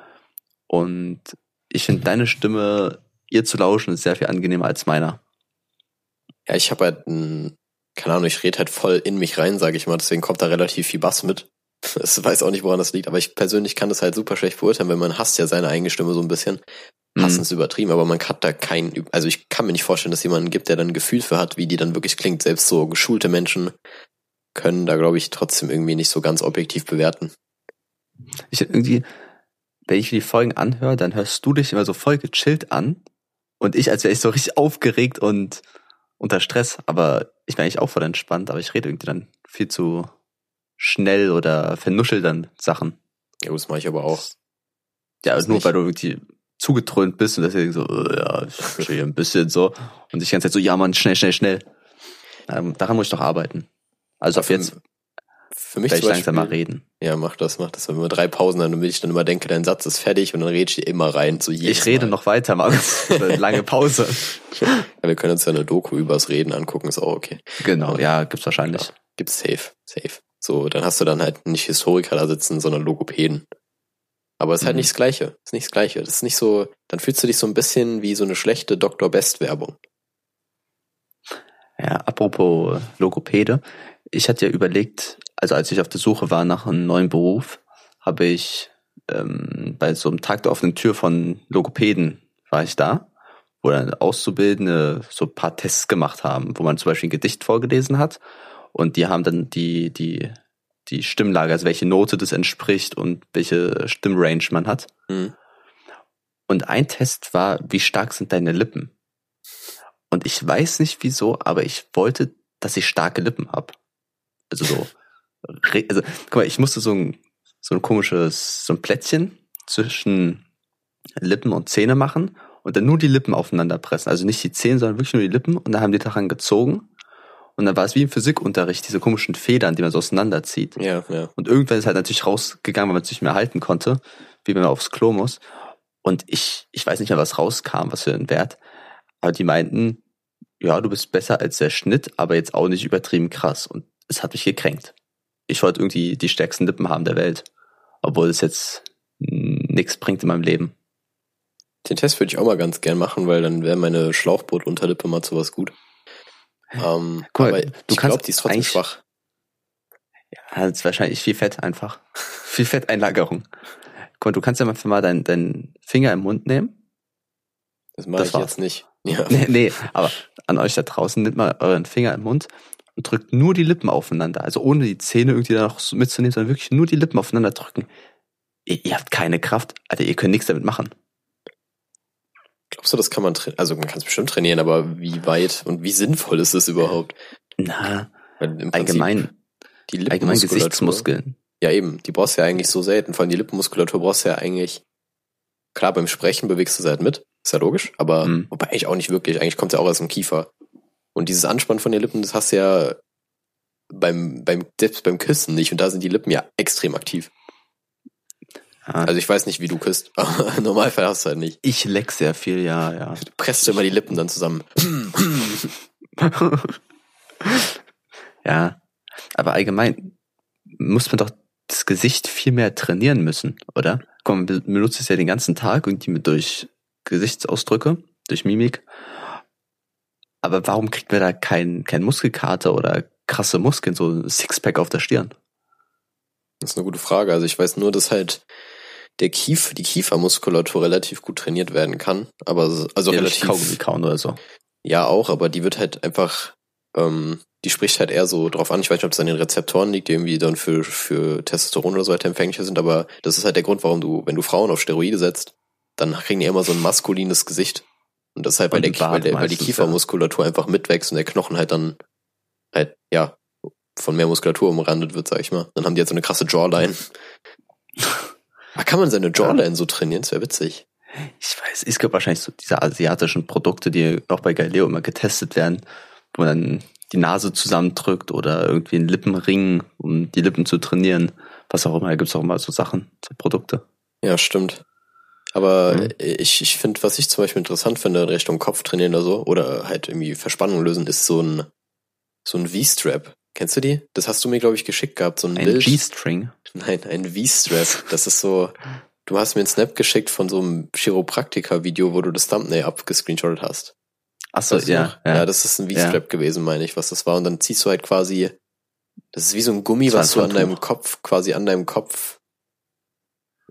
Und ich finde deine Stimme, ihr zu lauschen, ist sehr viel angenehmer als meiner. Ja, ich habe halt, ein, keine Ahnung, ich rede halt voll in mich rein, sage ich mal. Deswegen kommt da relativ viel Bass mit. Ich weiß auch nicht, woran das liegt, aber ich persönlich kann das halt super schlecht beurteilen, weil man hasst ja seine eigene Stimme so ein bisschen. Hassen Mhm. ist übertrieben, aber man hat da keinen, also ich kann mir nicht vorstellen, dass jemanden gibt, der dann ein Gefühl für hat, wie die dann wirklich klingt. Selbst so geschulte Menschen können da, glaube ich, trotzdem irgendwie nicht so ganz objektiv bewerten. Ich irgendwie, wenn ich mir die Folgen anhöre, dann hörst du dich immer so voll gechillt an. Und ich, als wäre ich so richtig aufgeregt und unter Stress, aber ich bin eigentlich auch voll entspannt, aber ich rede irgendwie dann viel zu schnell oder vernuschel dann Sachen. Ja, das mache ich aber auch. Ja, Das nur nicht. weil du irgendwie zugetrönt bist und deswegen so, äh, ja, ich verstehe ein bisschen so. Und ich die ganze Zeit so, ja Mann, schnell, schnell, schnell. Ähm, daran muss ich doch arbeiten. Also ab Für- jetzt Für mich zum langsam mal reden. ja, mach das, mach das. Wenn wir drei Pausen haben, damit ich dann immer denke, dein Satz ist fertig und dann rede ich immer rein. So jedes Ich rede Mal. noch weiter, Markus. Lange Pause. Ja, wir können uns ja eine Doku übers Reden angucken, ist auch okay. Genau, ja, gibt's wahrscheinlich. Gibt's safe, safe. So, dann hast du dann halt nicht Historiker da sitzen, sondern Logopäden. Aber es ist halt Mhm. nicht das Gleiche. Ist nicht das Gleiche. Das ist nicht so, dann fühlst du dich so ein bisschen wie so eine schlechte Dr. Best Werbung. Ja, apropos Logopäde. Ich hatte ja überlegt, also als ich auf der Suche war nach einem neuen Beruf, habe ich ähm, bei so einem Tag der offenen Tür von Logopäden war ich da, wo dann Auszubildende so ein paar Tests gemacht haben, wo man zum Beispiel ein Gedicht vorgelesen hat und die haben dann die, die, die Stimmlage, also welche Note das entspricht und welche Stimmrange man hat. Mhm. Und ein Test war, wie stark sind deine Lippen? Und ich weiß nicht wieso, aber ich wollte, dass ich starke Lippen hab. Also so, also guck mal, ich musste so ein, so ein komisches, so ein Plättchen zwischen Lippen und Zähne machen und dann nur die Lippen aufeinander pressen. Also nicht die Zähne, sondern wirklich nur die Lippen und dann haben die daran gezogen. Und dann war es wie im Physikunterricht, diese komischen Federn, die man so auseinanderzieht. Ja, ja. Und irgendwann ist halt natürlich rausgegangen, weil man es nicht mehr halten konnte, wie wenn man aufs Klo muss. Und ich, ich weiß nicht mehr, was rauskam, was für ein Wert. Aber die meinten, ja, du bist besser als der Schnitt, aber jetzt auch nicht übertrieben krass. Und es hat mich gekränkt. Ich wollte irgendwie die stärksten Lippen haben der Welt. Obwohl es jetzt nichts bringt in meinem Leben. Den Test würde ich auch mal ganz gern machen, weil dann wäre meine Schlauchboot-Unterlippe mal zu was gut. Ähm, Guck mal, aber du ich glaube, die ist trotzdem schwach. Ja, das ist wahrscheinlich viel Fett einfach. viel Fetteinlagerung. Guck mal, du kannst ja mal deinen deinen Finger im Mund nehmen Das mache Das ich war's. jetzt nicht. Ja. Nee, nee, aber an euch da draußen nehmt mal euren Finger im Mund und drückt nur die Lippen aufeinander. Also ohne die Zähne irgendwie da noch mitzunehmen, sondern wirklich nur die Lippen aufeinander drücken. Ihr, ihr habt keine Kraft. Alter, ihr könnt nichts damit machen. Glaubst du, das kann man trainieren? Also man kann es bestimmt trainieren, aber wie weit und wie sinnvoll ist das überhaupt? Na, allgemein, die allgemein Gesichtsmuskeln. Ja, eben. Die brauchst du ja eigentlich so selten. Vor allem die Lippenmuskulatur brauchst du ja eigentlich. Klar, beim Sprechen bewegst du sie halt mit. Ist ja logisch. Aber Mhm. wobei eigentlich auch nicht wirklich. Eigentlich kommt ja auch aus dem Kiefer. Und dieses Anspannen von den Lippen, das hast du ja beim, beim, selbst beim Küssen nicht. Und da sind die Lippen ja extrem aktiv. Also ich weiß nicht, wie du küsst. Aber im Normalfall hast du halt nicht. ich leck sehr viel, ja, ja. Du presst immer die Lippen dann zusammen. ja, aber allgemein muss man doch das Gesicht viel mehr trainieren müssen, oder? Komm, man be- benutzt es ja den ganzen Tag irgendwie mit durch Gesichtsausdrücke, durch Mimik. Aber warum kriegt man da kein, kein Muskelkater oder krasse Muskeln, so ein Sixpack auf der Stirn? Das ist eine gute Frage. Also ich weiß nur, dass halt der Kief, die Kiefermuskulatur relativ gut trainiert werden kann. Aber so- also Ja, relativ. Kaugummi kauen oder so. Ja, auch, aber die wird halt einfach, ähm, die spricht halt eher so drauf an. Ich weiß nicht, ob es an den Rezeptoren liegt, die irgendwie dann für, für Testosteron oder so weiter empfänglicher sind, aber das ist halt der Grund, warum du, wenn du Frauen auf Steroide setzt, dann kriegen die immer so ein maskulines Gesicht. Und das ist halt, weil, der, Bart weil, der, weil die Kiefermuskulatur einfach mitwächst und der Knochen halt dann halt, ja, von mehr Muskulatur umrandet wird, sag ich mal. Dann haben die halt so eine krasse Jawline. Ah, kann man seine Jawline so trainieren? Das wäre witzig. Ich weiß, es gibt wahrscheinlich so diese asiatischen Produkte, die auch bei Galileo immer getestet werden, wo man dann die Nase zusammendrückt oder irgendwie einen Lippenring, um die Lippen zu trainieren. Was auch immer, da gibt's auch immer so Sachen, so Produkte. Ja, stimmt. Aber Mhm. ich, ich finde, was ich zum Beispiel interessant finde, in Richtung Kopf trainieren oder so, oder halt irgendwie Verspannung lösen, ist so ein, so ein V-Strap. Kennst du die? Das hast du mir, glaube ich, geschickt gehabt, so ein, Ein Bild. G-String. Nein, ein V-Strap. Das ist so, du hast mir einen Snap geschickt von so einem Chiropraktiker-Video, wo du das Thumbnail abgescreenshottet hast. Achso, Weißt du ja, ja. ja, das ist ein V-Strap gewesen, meine ich, was das war. Und dann ziehst du halt quasi, das ist wie so ein Gummi, was ein du an deinem. Kopf, quasi an deinem Kopf,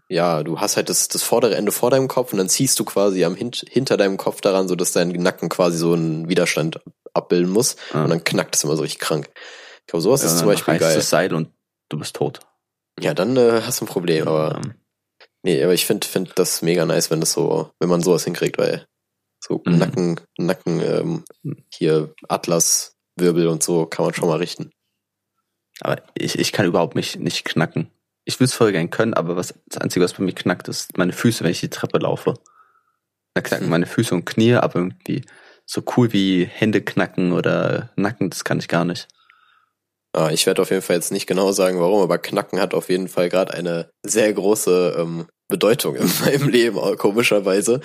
ja, du hast halt das, das vordere Ende vor deinem Kopf und dann ziehst du quasi am Hint, hinter deinem Kopf daran, so dass dein Nacken quasi so einen Widerstand abbilden muss. Ja. Und dann knackt es immer so richtig krank. Ich glaube, sowas Ja, ist zum Beispiel geil. das Seil und du bist tot. Ja, dann äh, hast du ein Problem, aber Ähm, nee, aber ich finde find das mega nice, wenn das so, wenn man sowas hinkriegt, weil So Mhm. Nacken, Nacken, ähm, hier Atlaswirbel und so kann man schon mal richten. Aber ich, ich kann überhaupt mich nicht knacken. Ich will es voll gern können, aber was, das Einzige, was bei mir knackt, ist meine Füße, wenn ich die Treppe laufe. Da knacken Hm. meine Füße und Knie, aber irgendwie so cool wie Hände knacken oder Nacken, das kann ich gar nicht. Ah, ich werde auf jeden Fall jetzt nicht genau sagen, warum, aber Knacken hat auf jeden Fall gerade eine sehr große ähm, Bedeutung in meinem Leben, auch komischerweise.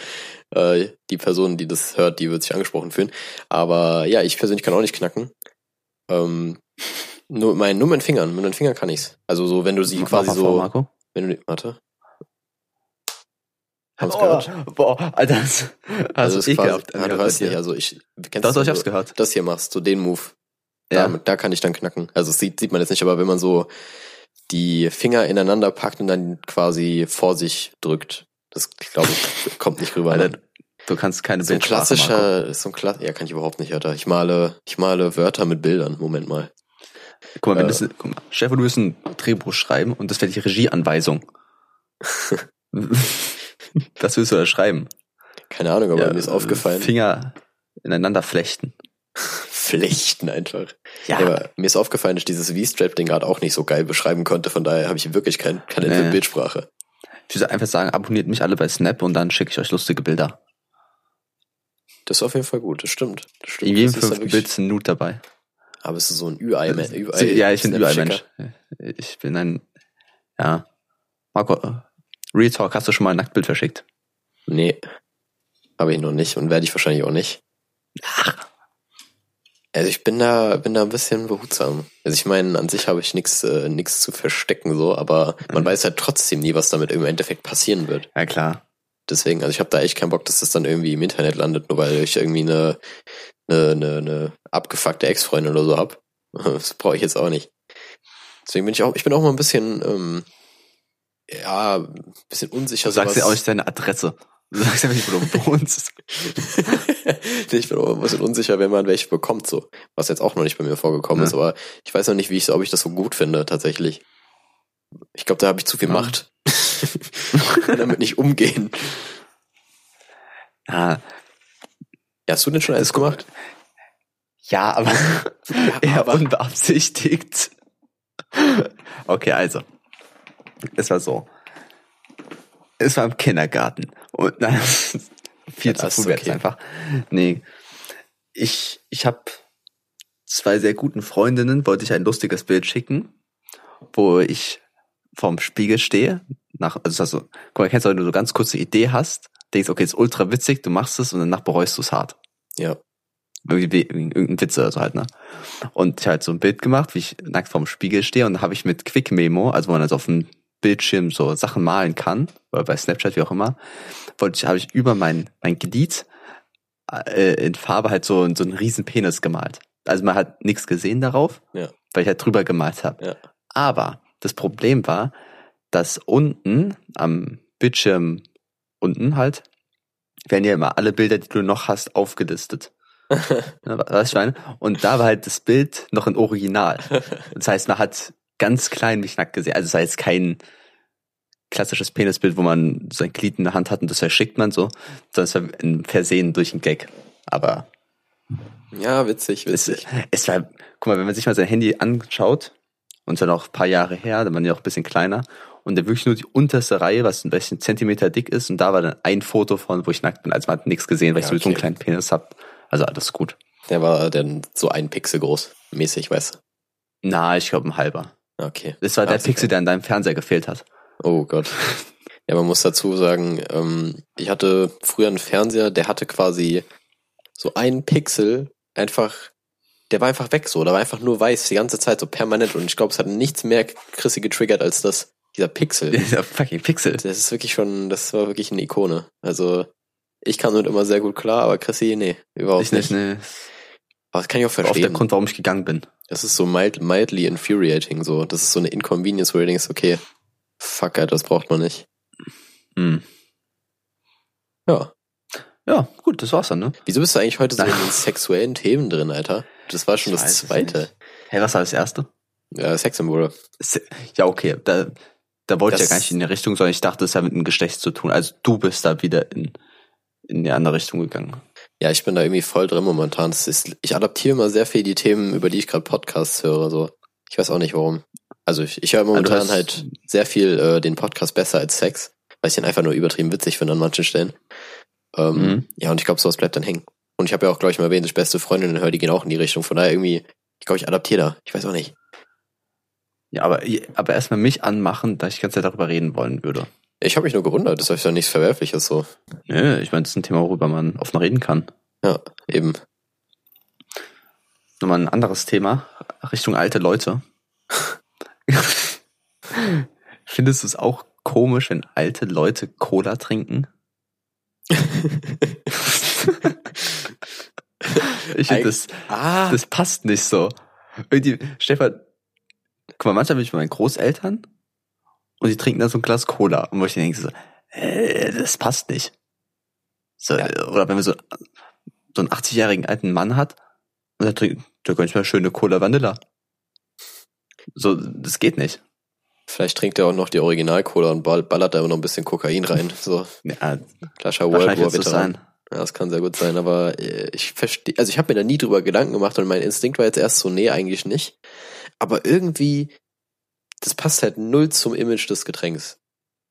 Äh, die Person, die das hört, die wird sich angesprochen fühlen. Aber ja, ich persönlich kann auch nicht knacken. Ähm, nur, mein, nur mit den Fingern, mit den Fingern kann ich's. Also so, wenn du sie Mach quasi so, Marco. wenn du, warte. Haben's Oh, gehört? boah, Alter, das hast Also du es ist quasi, ekelhaft ja, du hörst nicht, also ich, kennst doch, du, ich hab's gehört. Das hier machst, so den Move. Ja. Da, da kann ich dann knacken. Also sieht, sieht man jetzt nicht, aber wenn man so die Finger ineinander packt und dann quasi vor sich drückt, das glaube ich kommt nicht rüber. Alter, ne? du kannst keine so ein klassischer, so ein Kla ja kann ich überhaupt nicht, Alter. Ich male, ich male Wörter mit Bildern. Moment mal. Guck mal, wenn Äh. das, guck mal, Stefan, du wirst ein Drehbuch schreiben und das wäre die Regieanweisung. Was willst du da schreiben? Keine Ahnung, aber Ja, mir ist aufgefallen. Finger ineinander flechten. Flechten einfach. Ja, Ja. mir ist aufgefallen, dass ich dieses V-Strap-Ding gerade auch nicht so geil beschreiben konnte. Von daher habe ich wirklich kein Talent für Nee. Bildsprache. ich würde einfach sagen, abonniert mich alle bei Snap und dann schicke ich euch lustige Bilder. Das ist auf jeden Fall gut, das stimmt. Das stimmt. In jedem fünften Bild ist ein Nude dabei. Aber es ist so ein Ü-Ei, Ü Sie- ja, ich bin ein Ü-Ei-Mensch. Ich bin ein, ja. Marco, Real Talk, hast du schon mal ein Nacktbild verschickt? Nee, habe ich noch nicht und werde ich wahrscheinlich auch nicht. Also ich bin da, bin da ein bisschen behutsam. Also ich meine, an sich habe ich nichts äh, nix zu verstecken so, aber man Mhm. weiß halt trotzdem nie, was damit im Endeffekt passieren wird. Ja, klar. Deswegen, also ich habe da echt keinen Bock, dass das dann irgendwie im Internet landet, nur weil ich irgendwie eine, eine, eine, eine abgefuckte Ex-Freundin oder so hab. Das brauche ich jetzt auch nicht. Deswegen bin ich auch, ich bin auch mal ein bisschen, ähm, ja, ein bisschen unsicher. Du sagst ja auch nicht deine Adresse. Du sagst ja nicht, wo du wohnst. Ich bin auch ein bisschen unsicher, wenn man welche bekommt, so. Was jetzt auch noch nicht bei mir vorgekommen Ja. ist, aber ich weiß noch nicht, wie ich, ob ich das so gut finde, tatsächlich. Ich glaube, da habe ich zu viel Ja. Macht. Ich kann damit nicht umgehen. Ja, Ja, hast du denn schon alles gemacht? ja aber eher aber- unbeabsichtigt. Okay, also. Es war so. Es war im Kindergarten. Und nein, viel zu Das ist früh okay. einfach. Nee. Ich, ich habe zwei sehr guten Freundinnen, wollte ich ein lustiges Bild schicken, wo ich vorm Spiegel stehe. Nach, also, also guck mal, kennst du, wenn du so ganz kurze Idee hast, denkst, okay, ist ultra witzig, du machst es und danach bereust du es hart Ja. irgendwie irgendein Witz oder so halt, ne? Und ich habe halt so ein Bild gemacht, wie ich nackt vorm Spiegel stehe und habe ich mit Quick Memo, also wo man also auf dem Bildschirm so Sachen malen kann, oder bei Snapchat, wie auch immer, wollte ich, habe ich über mein, mein Glied äh, in Farbe halt so, so einen riesen Penis gemalt. Also man hat nichts gesehen darauf, Ja. weil ich halt drüber gemalt habe. Ja. Aber das Problem war, dass unten am Bildschirm unten halt werden ja immer alle Bilder, die du noch hast, aufgelistet. Ich meine? Und da war halt das Bild noch in Original. Das heißt, man hat ganz klein mich nackt gesehen. Also es war jetzt kein klassisches Penisbild, wo man sein Glied in der Hand hat und das verschickt man so, sondern es war ein Versehen durch ein Gag. Aber Ja, witzig, es, witzig. es war, guck mal, wenn man sich mal sein Handy anschaut, und dann auch ein paar Jahre her, da waren die auch ein bisschen kleiner, und dann wirklich nur die unterste Reihe, was ein bisschen Zentimeter dick ist, und da war dann ein Foto von, wo ich nackt bin. Also man hat nichts gesehen, weil ich Ja, sowieso einen okay. kleinen Penis hab. Also alles gut. Der war dann so ein Pixel groß, mäßig, weißt du. Na, ich glaube ein halber. Okay. Das war der Absolut. Pixel, der an deinem Fernseher gefehlt hat. Oh Gott. Ja, man muss dazu sagen, ähm, ich hatte früher einen Fernseher, der hatte quasi so einen Pixel einfach, der war einfach weg so, da war einfach nur weiß die ganze Zeit, so permanent und ich glaube, es hat nichts mehr Chrissy getriggert als das, dieser Pixel. Dieser fucking Pixel. Das ist wirklich schon, das war wirklich eine Ikone. Also, ich kam damit immer sehr gut klar, aber Chrissy, nee, überhaupt Ich nicht, nicht. ne. Aber das kann ich auch War auch der verstehen. Grund, warum ich gegangen bin. Das ist so mild, mildly infuriating, so. Das ist so eine Inconvenience, wo du denkst, okay, fuck, Alter, das braucht man nicht. Hm. Ja. Ja, gut, das war's dann, ne? Wieso bist du eigentlich heute so in Nein. den sexuellen Themen drin, Alter? Das war schon Ich das zweite. nicht. Hey, was war das erste? Ja, Sexsymbole. Se- Ja, okay, da, da wollte ich Das- ja gar nicht in die Richtung, sondern ich dachte, es hat mit dem Geschlecht zu tun. Also du bist da wieder in, in die andere Richtung gegangen. Ja, ich bin da irgendwie voll drin momentan. Das ist, ich adaptiere immer sehr viel die Themen, über die ich gerade Podcasts höre. So, ich weiß auch nicht warum. Also ich, ich höre momentan hast- halt sehr viel äh, den Podcast besser als Sex, weil ich den einfach nur übertrieben witzig finde an manchen Stellen. Ähm, Mhm. Ja, und ich glaube, sowas bleibt dann hängen. Und ich habe ja auch, glaube ich, mal erwähnt, dass ich beste Freundinnen höre, die gehen auch in die Richtung. Von daher irgendwie, ich glaube, ich adaptiere da. Ich weiß auch nicht. Ja, aber, aber erstmal mich anmachen, da ich die ganze Zeit darüber reden wollen würde. Ich habe mich nur gewundert, das ist ja nichts Verwerfliches so. Nö, ich meine, das ist ein Thema, worüber man offen reden kann. Ja, eben. Nochmal ein anderes Thema, Richtung alte Leute. Findest du es auch komisch, wenn alte Leute Cola trinken? ich finde, das, Ah, das passt nicht so. Irgendwie, Stefan, guck mal, manchmal bin ich bei meinen Großeltern und die trinken dann so ein Glas Cola. Und wo ich denke so, äh, das passt nicht. So, Ja. Oder wenn man so, so einen 80-jährigen alten Mann hat und der trinkt, der gönnt mal schöne Cola Vanilla. So, das geht nicht. vielleicht trinkt er auch noch die Original-Cola und ball- ballert da immer noch ein bisschen Kokain rein. So, Ja, klassischer World War Veteran. sein. Ja, das kann sehr gut sein, aber äh, ich verstehe, also ich habe mir da nie drüber Gedanken gemacht und mein Instinkt war jetzt erst so, nee, eigentlich nicht. Aber irgendwie, das passt halt null zum Image des Getränks.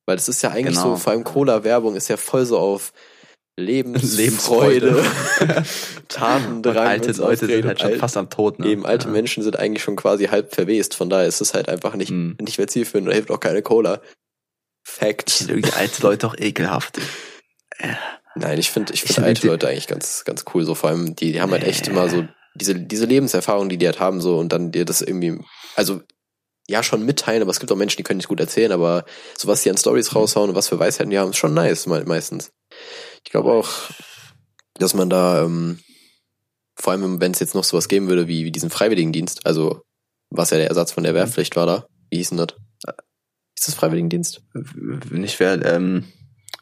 Weil das ist ja eigentlich Genau. so, vor allem Cola-Werbung ist ja voll so auf Lebensfreude. Lebensfreude, Tatendrang. Und alte Leute sind halt schon alt- fast am Tod. Ne? Eben, alte ja. Menschen sind eigentlich schon quasi halb verwest, von daher ist es halt einfach nicht, Hm. nicht mehr zielführend und hilft auch keine Cola. Ich Fact. finde irgendwie alte Leute auch ekelhaft. Nein, ich finde ich Ich find find alte Leute eigentlich ganz, ganz cool. So vor allem, die, die haben halt echt immer so diese, diese Lebenserfahrung, die die halt haben, so und dann dir das irgendwie, also ja, schon mitteilen, aber es gibt auch Menschen, die können nicht gut erzählen, aber so was die an Stories raushauen und was für Weisheiten die haben, ist schon nice me- meistens. Ich glaube auch, dass man da, ähm, vor allem wenn es jetzt noch sowas geben würde wie, wie diesen Freiwilligendienst, also was ja der Ersatz von der Wehrpflicht war da, wie hieß denn das? Ist das Freiwilligendienst? Nicht wer, ähm,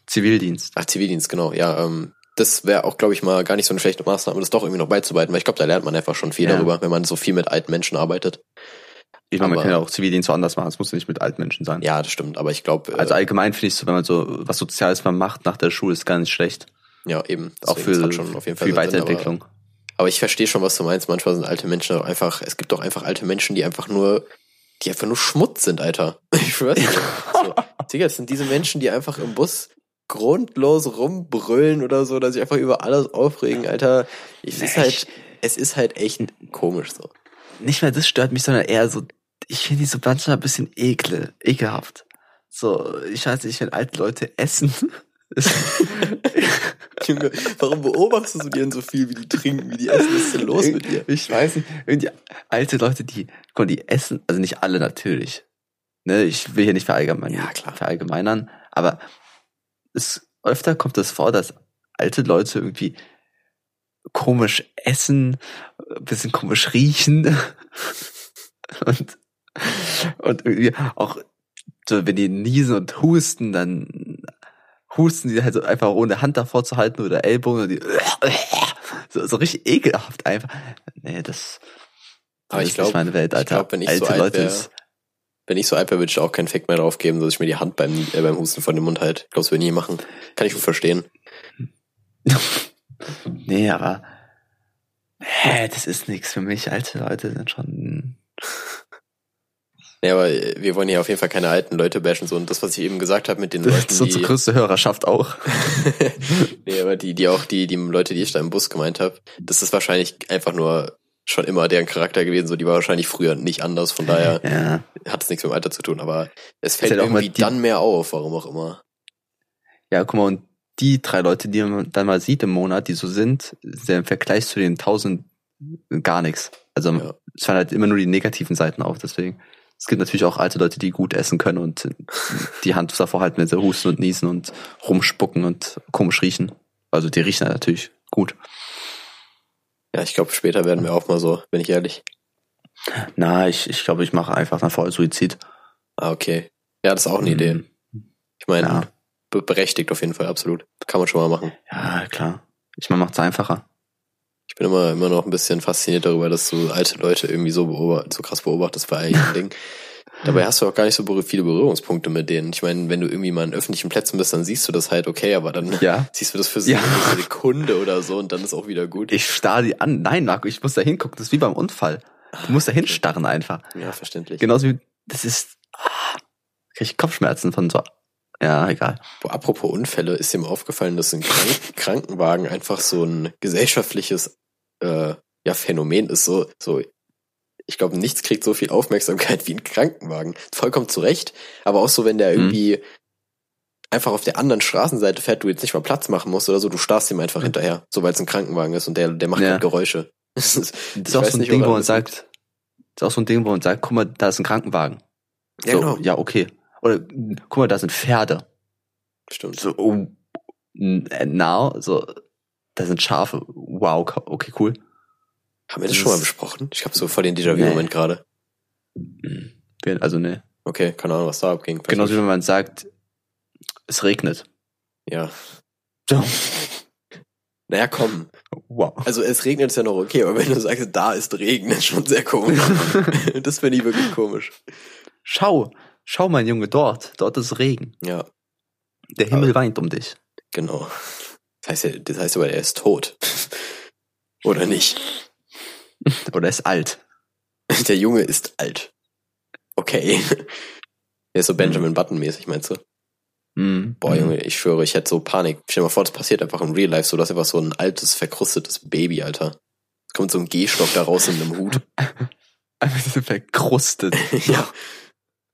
Zivildienst. Ach, Zivildienst, genau, ja. Ähm, das wäre auch, glaube ich, mal gar nicht so eine schlechte Maßnahme, das doch irgendwie noch beizubehalten, weil ich glaube, da lernt man einfach schon viel Ja. darüber, wenn man so viel mit alten Menschen arbeitet. Ich meine, man kann ja auch Zivildienst woanders machen. Es muss ja nicht mit alten Menschen sein. Ja, das stimmt, aber ich glaube, äh, Also allgemein finde ich so, wenn man so was Soziales mal macht nach der Schule, ist gar nicht schlecht. ja, eben. auch Deswegen, für, hat schon auf jeden Fall für die Weiterentwicklung. Aber, aber ich verstehe schon, was du meinst. Manchmal sind alte Menschen auch einfach, es gibt doch einfach alte Menschen, die einfach nur, die einfach nur Schmutz sind, Alter. Ich schwör's dir. so, Digga, das sind diese Menschen, die einfach im Bus grundlos rumbrüllen oder so, dass sich einfach über alles aufregen, Alter. Es ist halt, ich- es ist halt echt komisch so. Nicht mehr das stört mich, sondern eher so, ich finde die so manchmal ein bisschen ekle, ekelhaft. So, ich weiß nicht, wenn alte Leute essen. Junge, warum beobachtest du denn so viel, wie die trinken, wie die essen? Was ist denn los mit dir? Ich weiß nicht, irgendwie alte Leute, die, guck die essen, also nicht alle natürlich. Ne, ich will hier nicht verallgemeinern, Ja, klar. verallgemeinern, aber es, öfter kommt es vor, dass alte Leute irgendwie komisch essen, ein bisschen komisch riechen und, und irgendwie auch, so, wenn die niesen und husten, dann husten die halt so einfach ohne Hand davor zu halten oder Ellbogen und die so, so richtig ekelhaft einfach. Nee, das, das ich ist glaub- nicht meine Welt, ich Alter. glaub, wenn ich Alte so Leute wär- ist, Wenn ich so alt wäre, würde ich auch keinen Fick mehr drauf geben, dass ich mir die Hand beim, äh, beim Husten von dem Mund halt. Ich glaube, das würde ich nie machen. Kann ich gut verstehen. nee, aber, hä, das ist nichts für mich. Alte Leute sind schon, Ja, aber wir wollen ja auf jeden Fall keine alten Leute bashen. So. Und das, was ich eben gesagt habe mit den das Leuten, ist unsere größte Hörerschaft auch. nee, aber die, die auch die, die Leute, die ich da im Bus gemeint habe, das ist wahrscheinlich einfach nur schon immer deren Charakter gewesen. So, die war wahrscheinlich früher nicht anders. Von daher Ja, hat es nichts mit dem Alter zu tun. Aber es fällt halt auch mal irgendwie dann mehr auf, warum auch immer. ja, guck mal, und die drei Leute, die man dann mal sieht im Monat, die so sind, sind im Vergleich zu den tausend gar nichts. Also, Ja. es fallen halt immer nur die negativen Seiten auf, deswegen. Es gibt natürlich auch alte Leute, die gut essen können und die Hand davor halten, wenn sie husten und niesen und rumspucken und komisch riechen. Also die riechen natürlich gut. Ja, ich glaube, später werden wir auch mal so, bin ich ehrlich. Na, ich, ich glaube, ich mache einfach nach vorher Suizid. Ah, okay. Ja, das ist auch eine Idee. Mhm. Ich meine, Ja. be- berechtigt auf jeden Fall, absolut. Kann man schon mal machen. Ja, klar. Ich meine, macht's einfacher. Ich bin immer, immer noch ein bisschen fasziniert darüber, dass du alte Leute irgendwie so beobacht, so krass beobachtest bei einigen Dingen. Dabei hast du auch gar nicht so viele Berührungspunkte mit denen. Ich meine, wenn du irgendwie mal in öffentlichen Plätzen bist, dann siehst du das halt okay, aber dann Ja. siehst du das für so Ja. eine Sekunde oder so und dann ist auch wieder gut. Ich starr die an. Nein, Marco, ich muss da hingucken. Das ist wie beim Unfall. Du musst da hinstarren einfach. ja, verständlich. Genauso wie, das ist, ah, krieg ich Kopfschmerzen von so, ja, egal. Boah, apropos Unfälle, ist dir mal aufgefallen, dass ein Krank Krankenwagen einfach so ein gesellschaftliches äh, ja, Phänomen ist. So, so, ich glaube, nichts kriegt so viel Aufmerksamkeit wie ein Krankenwagen. Vollkommen zu Recht, aber auch so, wenn der Mhm. irgendwie einfach auf der anderen Straßenseite fährt, du jetzt nicht mal Platz machen musst oder so, du starrst ihm einfach hinterher, so weil es ein Krankenwagen ist und der, der macht Ja. halt Geräusche. Das ist, auch so ein nicht, Ding, wo man sagt, das ist auch so ein Ding, wo man sagt, guck mal, da ist ein Krankenwagen. Ja, so, genau. ja, okay. Oder, guck mal, da sind Pferde. Stimmt. So, oh, äh, now, so, da sind Schafe. Wow, ka- okay, cool. Haben wir das das schon mal besprochen? Ich habe so voll den Déjà-vu-Moment gerade. Also, ne. Okay, keine Ahnung, was da abging. Genauso wie wenn man sagt, es regnet. Ja. So. Naja, komm. Wow. Also es regnet ist ja noch okay, aber wenn du sagst, da ist Regen, ist schon sehr komisch. das finde ich wirklich komisch. Schau, schau, mein Junge, dort. Dort ist Regen. Ja, Der Himmel Aber- weint um dich. genau. Das heißt, das heißt aber, er ist tot. Oder nicht? Oder ist alt. Der Junge ist alt. Okay. Der ist so Benjamin Button-mäßig, meinst du? Mhm. Boah, Junge, ich schwöre, ich hätte so Panik. Stell dir mal vor, das passiert einfach im Real Life so, dass einfach so ein altes, verkrustetes Baby, Alter. Es kommt so ein Gehstock da raus in einem Hut. Einfach so verkrustet. ja.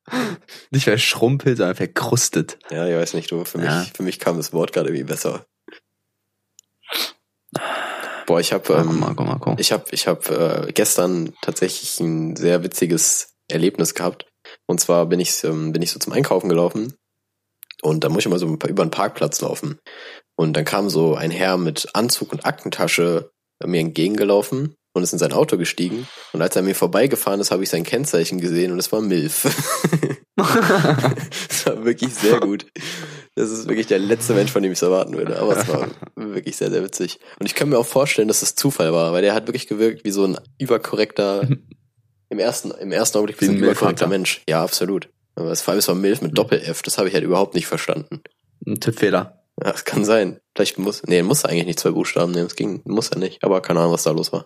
Nicht verschrumpelt, sondern verkrustet. Ja, ich weiß nicht, du, für mich, Ja. für mich kam das Wort gerade irgendwie besser. Boah, ich habe ähm, Marco, Marco. Ich habe ich hab, äh, gestern tatsächlich ein sehr witziges Erlebnis gehabt. Und zwar bin ich, ähm, bin ich so zum Einkaufen gelaufen und da muss ich immer so über einen Parkplatz laufen. Und dann kam so ein Herr mit Anzug und Aktentasche mir entgegengelaufen und ist in sein Auto gestiegen. Und als er mir vorbeigefahren ist, habe ich sein Kennzeichen gesehen und es war Milf. das war wirklich sehr gut. Das ist wirklich der letzte Mensch, von dem ich es erwarten würde. Aber es war wirklich sehr, sehr witzig. Und ich kann mir auch vorstellen, dass es Zufall war, weil der hat wirklich gewirkt wie so ein überkorrekter, im ersten, im ersten Augenblick wie so ein überkorrekter. Mensch. Ja, absolut. Aber es, vor allem es war Milf mit Doppel-F, das habe ich halt überhaupt nicht verstanden. Ein Tippfehler. Ja, das kann sein. Vielleicht muss, nee, muss eigentlich nicht zwei Buchstaben nehmen, es ging, muss er nicht. Aber keine Ahnung, was da los war.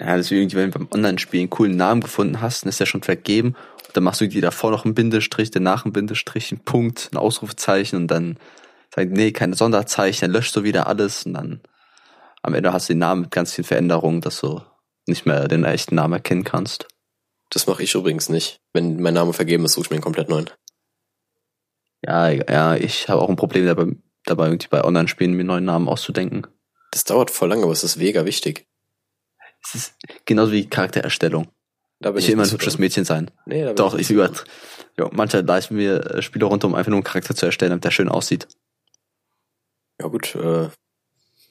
Ja, das ist wie irgendwie, wenn du beim Online-Spiel einen coolen Namen gefunden hast, dann ist der schon vergeben. Und dann machst du irgendwie davor noch einen Bindestrich, danach einen Bindestrich, einen Punkt, ein Ausrufezeichen und dann sagst nee, keine Sonderzeichen, dann löschst du wieder alles und dann am Ende hast du den Namen mit ganz vielen Veränderungen, dass du nicht mehr den echten Namen erkennen kannst. Das mache ich übrigens nicht. Wenn mein Name vergeben ist, suche ich mir einen komplett neuen. Ja, ja, ich habe auch ein Problem dabei, dabei irgendwie bei Online-Spielen mir einen neuen Namen auszudenken. Das dauert voll lange, aber es ist mega wichtig. Es ist genauso wie Charaktererstellung. Ich will immer ein hübsches. Mädchen sein. Nee, Doch, ich über. Ja, manche leisten mir äh, Spiele runter, um einfach nur einen Charakter zu erstellen, damit der schön aussieht. Ja gut, äh,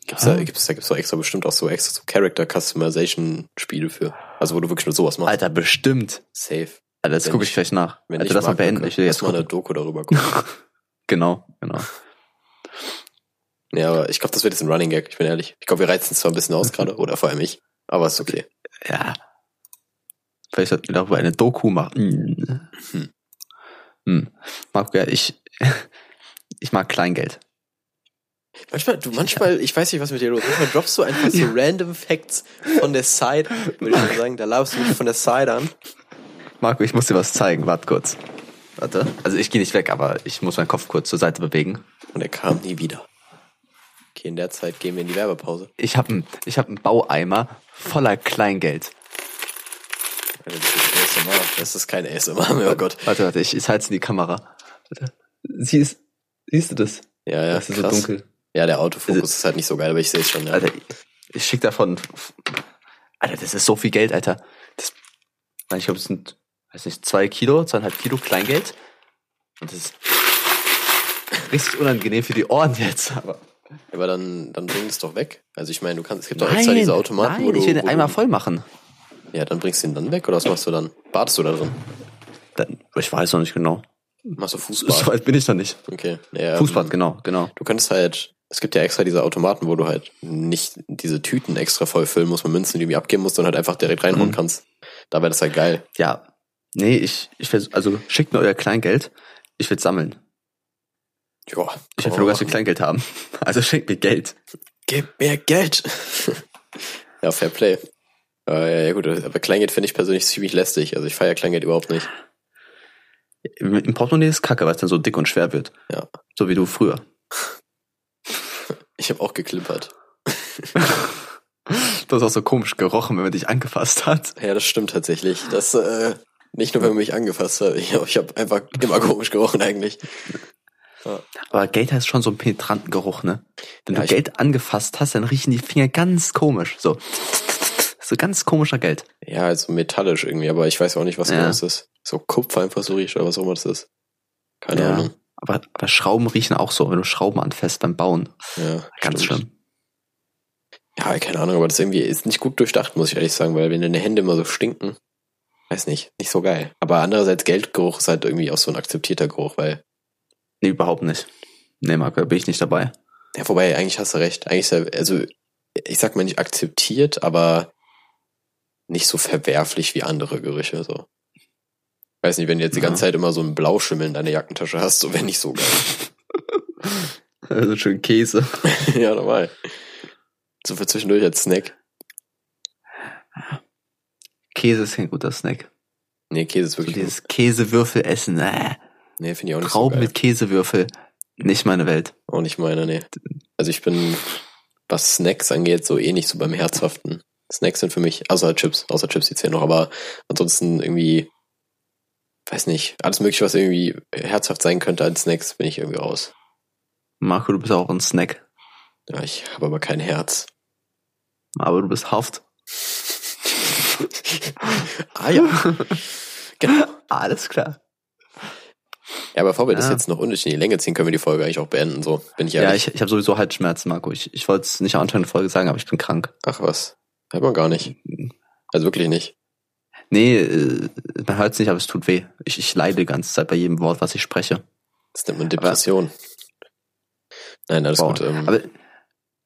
gibt's Ah. da, gibt's da, gibt's da extra bestimmt auch so extra so Character Customization Spiele für. Also wo du wirklich nur sowas machst. Alter, bestimmt. Safe. Alter, das Wenn gucke ich ich- gleich nach. Wenn Alter, lass mal beenden. Ich will jetzt mal eine gucken. Doku darüber gucken. Genau, genau. ja, aber ich glaube, das wird jetzt ein Running Gag, ich bin ehrlich. Ich glaube, wir reizen es zwar ein bisschen aus gerade, oder vor allem ich. Aber ist okay. Ja. Vielleicht sollten wir darüber eine Doku machen. Hm. Hm. Marco, ja, ich, ich mag Kleingeld. Manchmal, du, manchmal, ich weiß nicht, was mit dir los ist. Manchmal droppst du einfach so random Facts von der Side, würde ich mal sagen. Da laufst du mich von der Side an. Marco, ich muss dir was zeigen. Warte kurz. Warte. Also ich gehe nicht weg, aber ich muss meinen Kopf kurz zur Seite bewegen. Und er kam nie wieder. Okay, in der Zeit gehen wir in die Werbepause. Ich habe einen ich hab einen Baueimer voller Kleingeld. Das ist ASMR. Das ist kein ASMR mehr, oh Gott. Warte, warte, ich, ich halte in die Kamera. Warte. Siehst, siehst du das? Ja, ja, das ist so krass. dunkel. Ja, der Autofokus ist halt nicht so geil, aber ich sehe es schon, ja. Alter, ich schick davon. Alter, das ist so viel Geld, Alter. Das, ich glaube, es sind, weiß nicht, zwei Kilo, zweieinhalb Kilo Kleingeld. Und das ist richtig unangenehm für die Ohren jetzt. Aber Aber dann, dann bring es doch weg. Also ich meine, du kannst, es gibt doch extra diese Automaten, nein, wo du, ich will den einmal voll machen. Ja, dann bringst du ihn dann weg oder was machst du dann? Badest du da drin? Dann, ich weiß noch nicht genau. Machst du So Fußbad? weit bin ich noch nicht. Okay. Ja, Fußbad, ähm, genau, genau. Du könntest halt, es gibt ja extra diese Automaten, wo du halt nicht diese Tüten extra voll füllen musst mit Münzen, die du irgendwie abgeben musst, sondern halt einfach direkt reinhauen Mhm. kannst. Da wäre das halt geil. Ja, Nee, ich, ich will, also schickt mir euer Kleingeld. Ich will sammeln. Ja. Ich will nur ganz viel Kleingeld haben. Also schickt mir Geld. Gib mir Geld. ja, Fair Play. Äh, ja gut, aber Kleingeld finde ich persönlich ziemlich lästig. Also ich feiere Kleingeld überhaupt nicht. Im Portemonnaie ist kacke, weil es dann so dick und schwer wird. Ja. So wie du früher. Ich habe auch geklimpert. Du hast auch so komisch gerochen, wenn man dich angefasst hat. Ja, das stimmt tatsächlich. Das äh, nicht nur, wenn man mich angefasst hat. Ich, ich habe einfach immer komisch gerochen eigentlich. Aber Geld hat schon so einen penetranten Geruch, ne? Wenn Ja, du Geld angefasst hast, dann riechen die Finger ganz komisch. So. So ganz komischer Geld. Ja, also metallisch irgendwie, aber ich weiß auch nicht, was Ja. es ist. So Kupfer einfach so riecht oder was auch immer das ist. Keine Ja. Ahnung. Aber, aber Schrauben riechen auch so, wenn du Schrauben anfasst beim Bauen. Ja, Ganz stimmt. schlimm. Ja, keine Ahnung, aber das irgendwie ist nicht gut durchdacht, muss ich ehrlich sagen, weil wenn deine Hände immer so stinken, weiß nicht, nicht so geil. Aber andererseits Geldgeruch ist halt irgendwie auch so ein akzeptierter Geruch, weil, Nee, überhaupt nicht. Nee, Marco, da bin ich nicht dabei. ja, wobei, eigentlich hast du recht. Eigentlich ist er, also, ich sag mal nicht akzeptiert, aber nicht so verwerflich wie andere Gerüche, so. Weiß nicht, wenn du jetzt die Ja. ganze Zeit immer so einen Blauschimmel in deiner Jackentasche hast, so wäre nicht so geil. Also schön Käse. ja, normal. So für zwischendurch als Snack. Käse ist kein guter Snack. Nee, Käse ist So wirklich gut. dieses Käsewürfel essen. Äh. Nee, finde ich auch nicht Trauben so mit Käsewürfel. Nicht meine Welt. Auch nicht meine, nee. Also ich bin, was Snacks angeht, so ähnlich so beim Herzhaften. Snacks sind für mich, außer Chips, außer Chips die zählen noch, aber ansonsten irgendwie, weiß nicht, alles mögliche, was irgendwie herzhaft sein könnte als Snacks, bin ich irgendwie raus. Marco, du bist auch ein Snack. Ja, ich habe aber kein Herz. Aber du bist Haft. ah ja. genau. Alles klar. Ja, bevor wir das Ja. jetzt noch unnötig in die Länge ziehen, können wir die Folge eigentlich auch beenden, so. Bin ich Ja, ehrlich. ich, ich habe sowieso Halsschmerzen, Marco. Ich, ich wollte es nicht am Anfang der Folge sagen, aber ich bin krank. Ach was. Hört man gar nicht. Also wirklich nicht. Nee, äh, man hört es nicht, aber es tut weh. Ich, ich leide die ganze Zeit bei jedem Wort, was ich spreche. Das nennt man Depression. Nein, alles Boah. gut. Ähm, Aber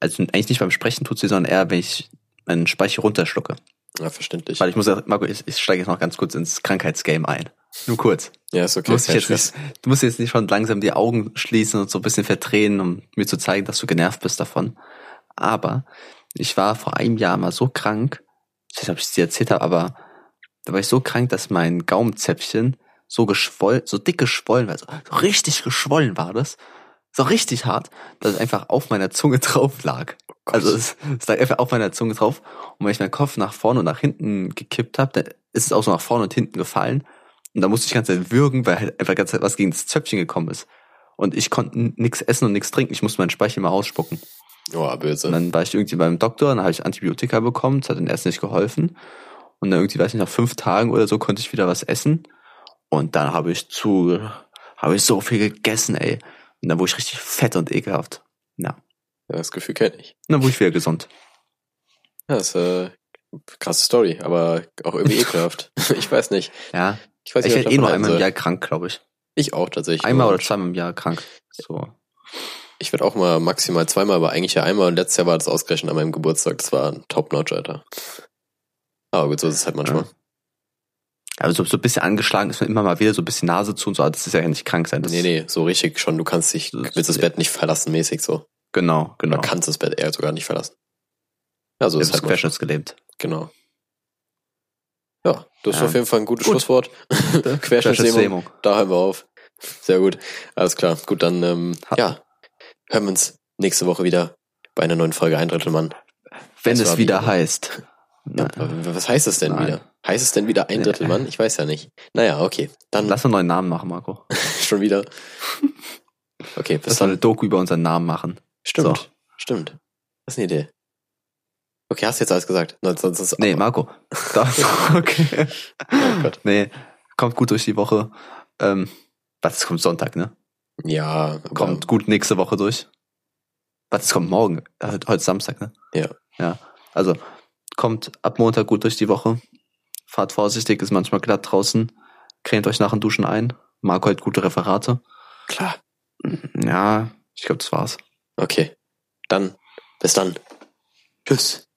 also eigentlich nicht beim Sprechen tut sie, sondern eher, wenn ich meinen Speicher runterschlucke. ja, verständlich. Weil ich muss, ja- Marco, ich, ich steige jetzt noch ganz kurz ins Krankheitsgame ein. Nur kurz. Ja, ist okay. Du musst, jetzt nicht, du musst jetzt nicht schon langsam die Augen schließen und so ein bisschen verdrehen, um mir zu zeigen, dass du genervt bist davon. Aber ich war vor einem Jahr mal so krank, ich weiß nicht, ob ich es dir erzählt habe, aber da war ich so krank, dass mein Gaumenzäpfchen so geschwollen, so dick geschwollen war, so, richtig geschwollen war das. So richtig hart, dass es einfach auf meiner Zunge drauf lag. Gott. Also es, es lag einfach auf meiner Zunge drauf. Und wenn ich meinen Kopf nach vorne und nach hinten gekippt habe, dann ist es auch so nach vorne und hinten gefallen. Und da musste ich die ganze Zeit würgen, weil halt einfach die ganze Zeit was gegen das Zöpfchen gekommen ist. Und ich konnte nichts essen und nichts trinken. Ich musste meinen Speichel mal ausspucken. Oh, böse. Und dann war ich irgendwie beim Doktor, dann habe ich Antibiotika bekommen, das hat dann erst nicht geholfen. Und dann irgendwie, weiß nicht, nach fünf Tagen oder so konnte ich wieder was essen. Und dann habe ich zu, habe ich so viel gegessen, ey. Und dann wurde ich richtig fett und ekelhaft. Ja. Ja, das Gefühl kenne ich. Und dann wurde ich wieder gesund. Ja, das ist äh, krasse Story, aber auch irgendwie ekelhaft. ich weiß nicht. Ja. Ich weiß Ich werde eh nur einmal im Jahr krank, glaube ich. Ich auch tatsächlich. Einmal oder zweimal im Jahr krank. So. Ich werde auch mal maximal zweimal, aber eigentlich ja einmal. Und letztes Jahr war das ausgerechnet an meinem Geburtstag. Das war ein Top-Notch, Alter. Aber gut, so ist es halt manchmal. Also so ein bisschen angeschlagen ist man immer mal wieder so ein bisschen Nase zu und so, aber das ist ja nicht krank sein. Das Nee, nee, so richtig schon. Du kannst dich, willst das Bett nicht verlassen, mäßig so. Genau, genau. Oder kannst das Bett eher sogar nicht verlassen. Ja, so Du ist es bist halt manchmal. querschnittsgelähmt. Genau. Das ist Ja. auf jeden Fall ein gutes Gut. Schlusswort. Querschnittslähmung. Da hören wir auf. Sehr gut. Alles klar. Gut, dann, ähm, ja, hören wir uns nächste Woche wieder bei einer neuen Folge Ein Drittel Mann. Wenn Das es wieder wie- heißt. Ja, was heißt es denn Nein. wieder? Heißt es denn wieder ein Drittel Mann? Ich weiß ja nicht. Naja, okay. Dann Lass einen neuen Namen machen, Marco. schon wieder. Okay, bis Lass dann. eine Doku über unseren Namen machen. Stimmt. So. Stimmt. Das ist eine Idee. Okay, hast du jetzt alles gesagt? Na, Sonst ist Nee, Marco. Okay. Oh Gott. Nee, kommt gut durch die Woche. Ähm, was, es kommt Sonntag, ne? Ja, Kommt gut nächste Woche durch. Was, es kommt morgen. Heute ist Samstag, ne? Ja. Ja. Also, kommt ab Montag gut durch die Woche. Fahrt vorsichtig, ist manchmal glatt draußen. Cremt euch nach dem Duschen ein. Marco hat gute Referate. klar. Ja, ich glaube, das war's. Okay. Dann, bis dann. Tschüss.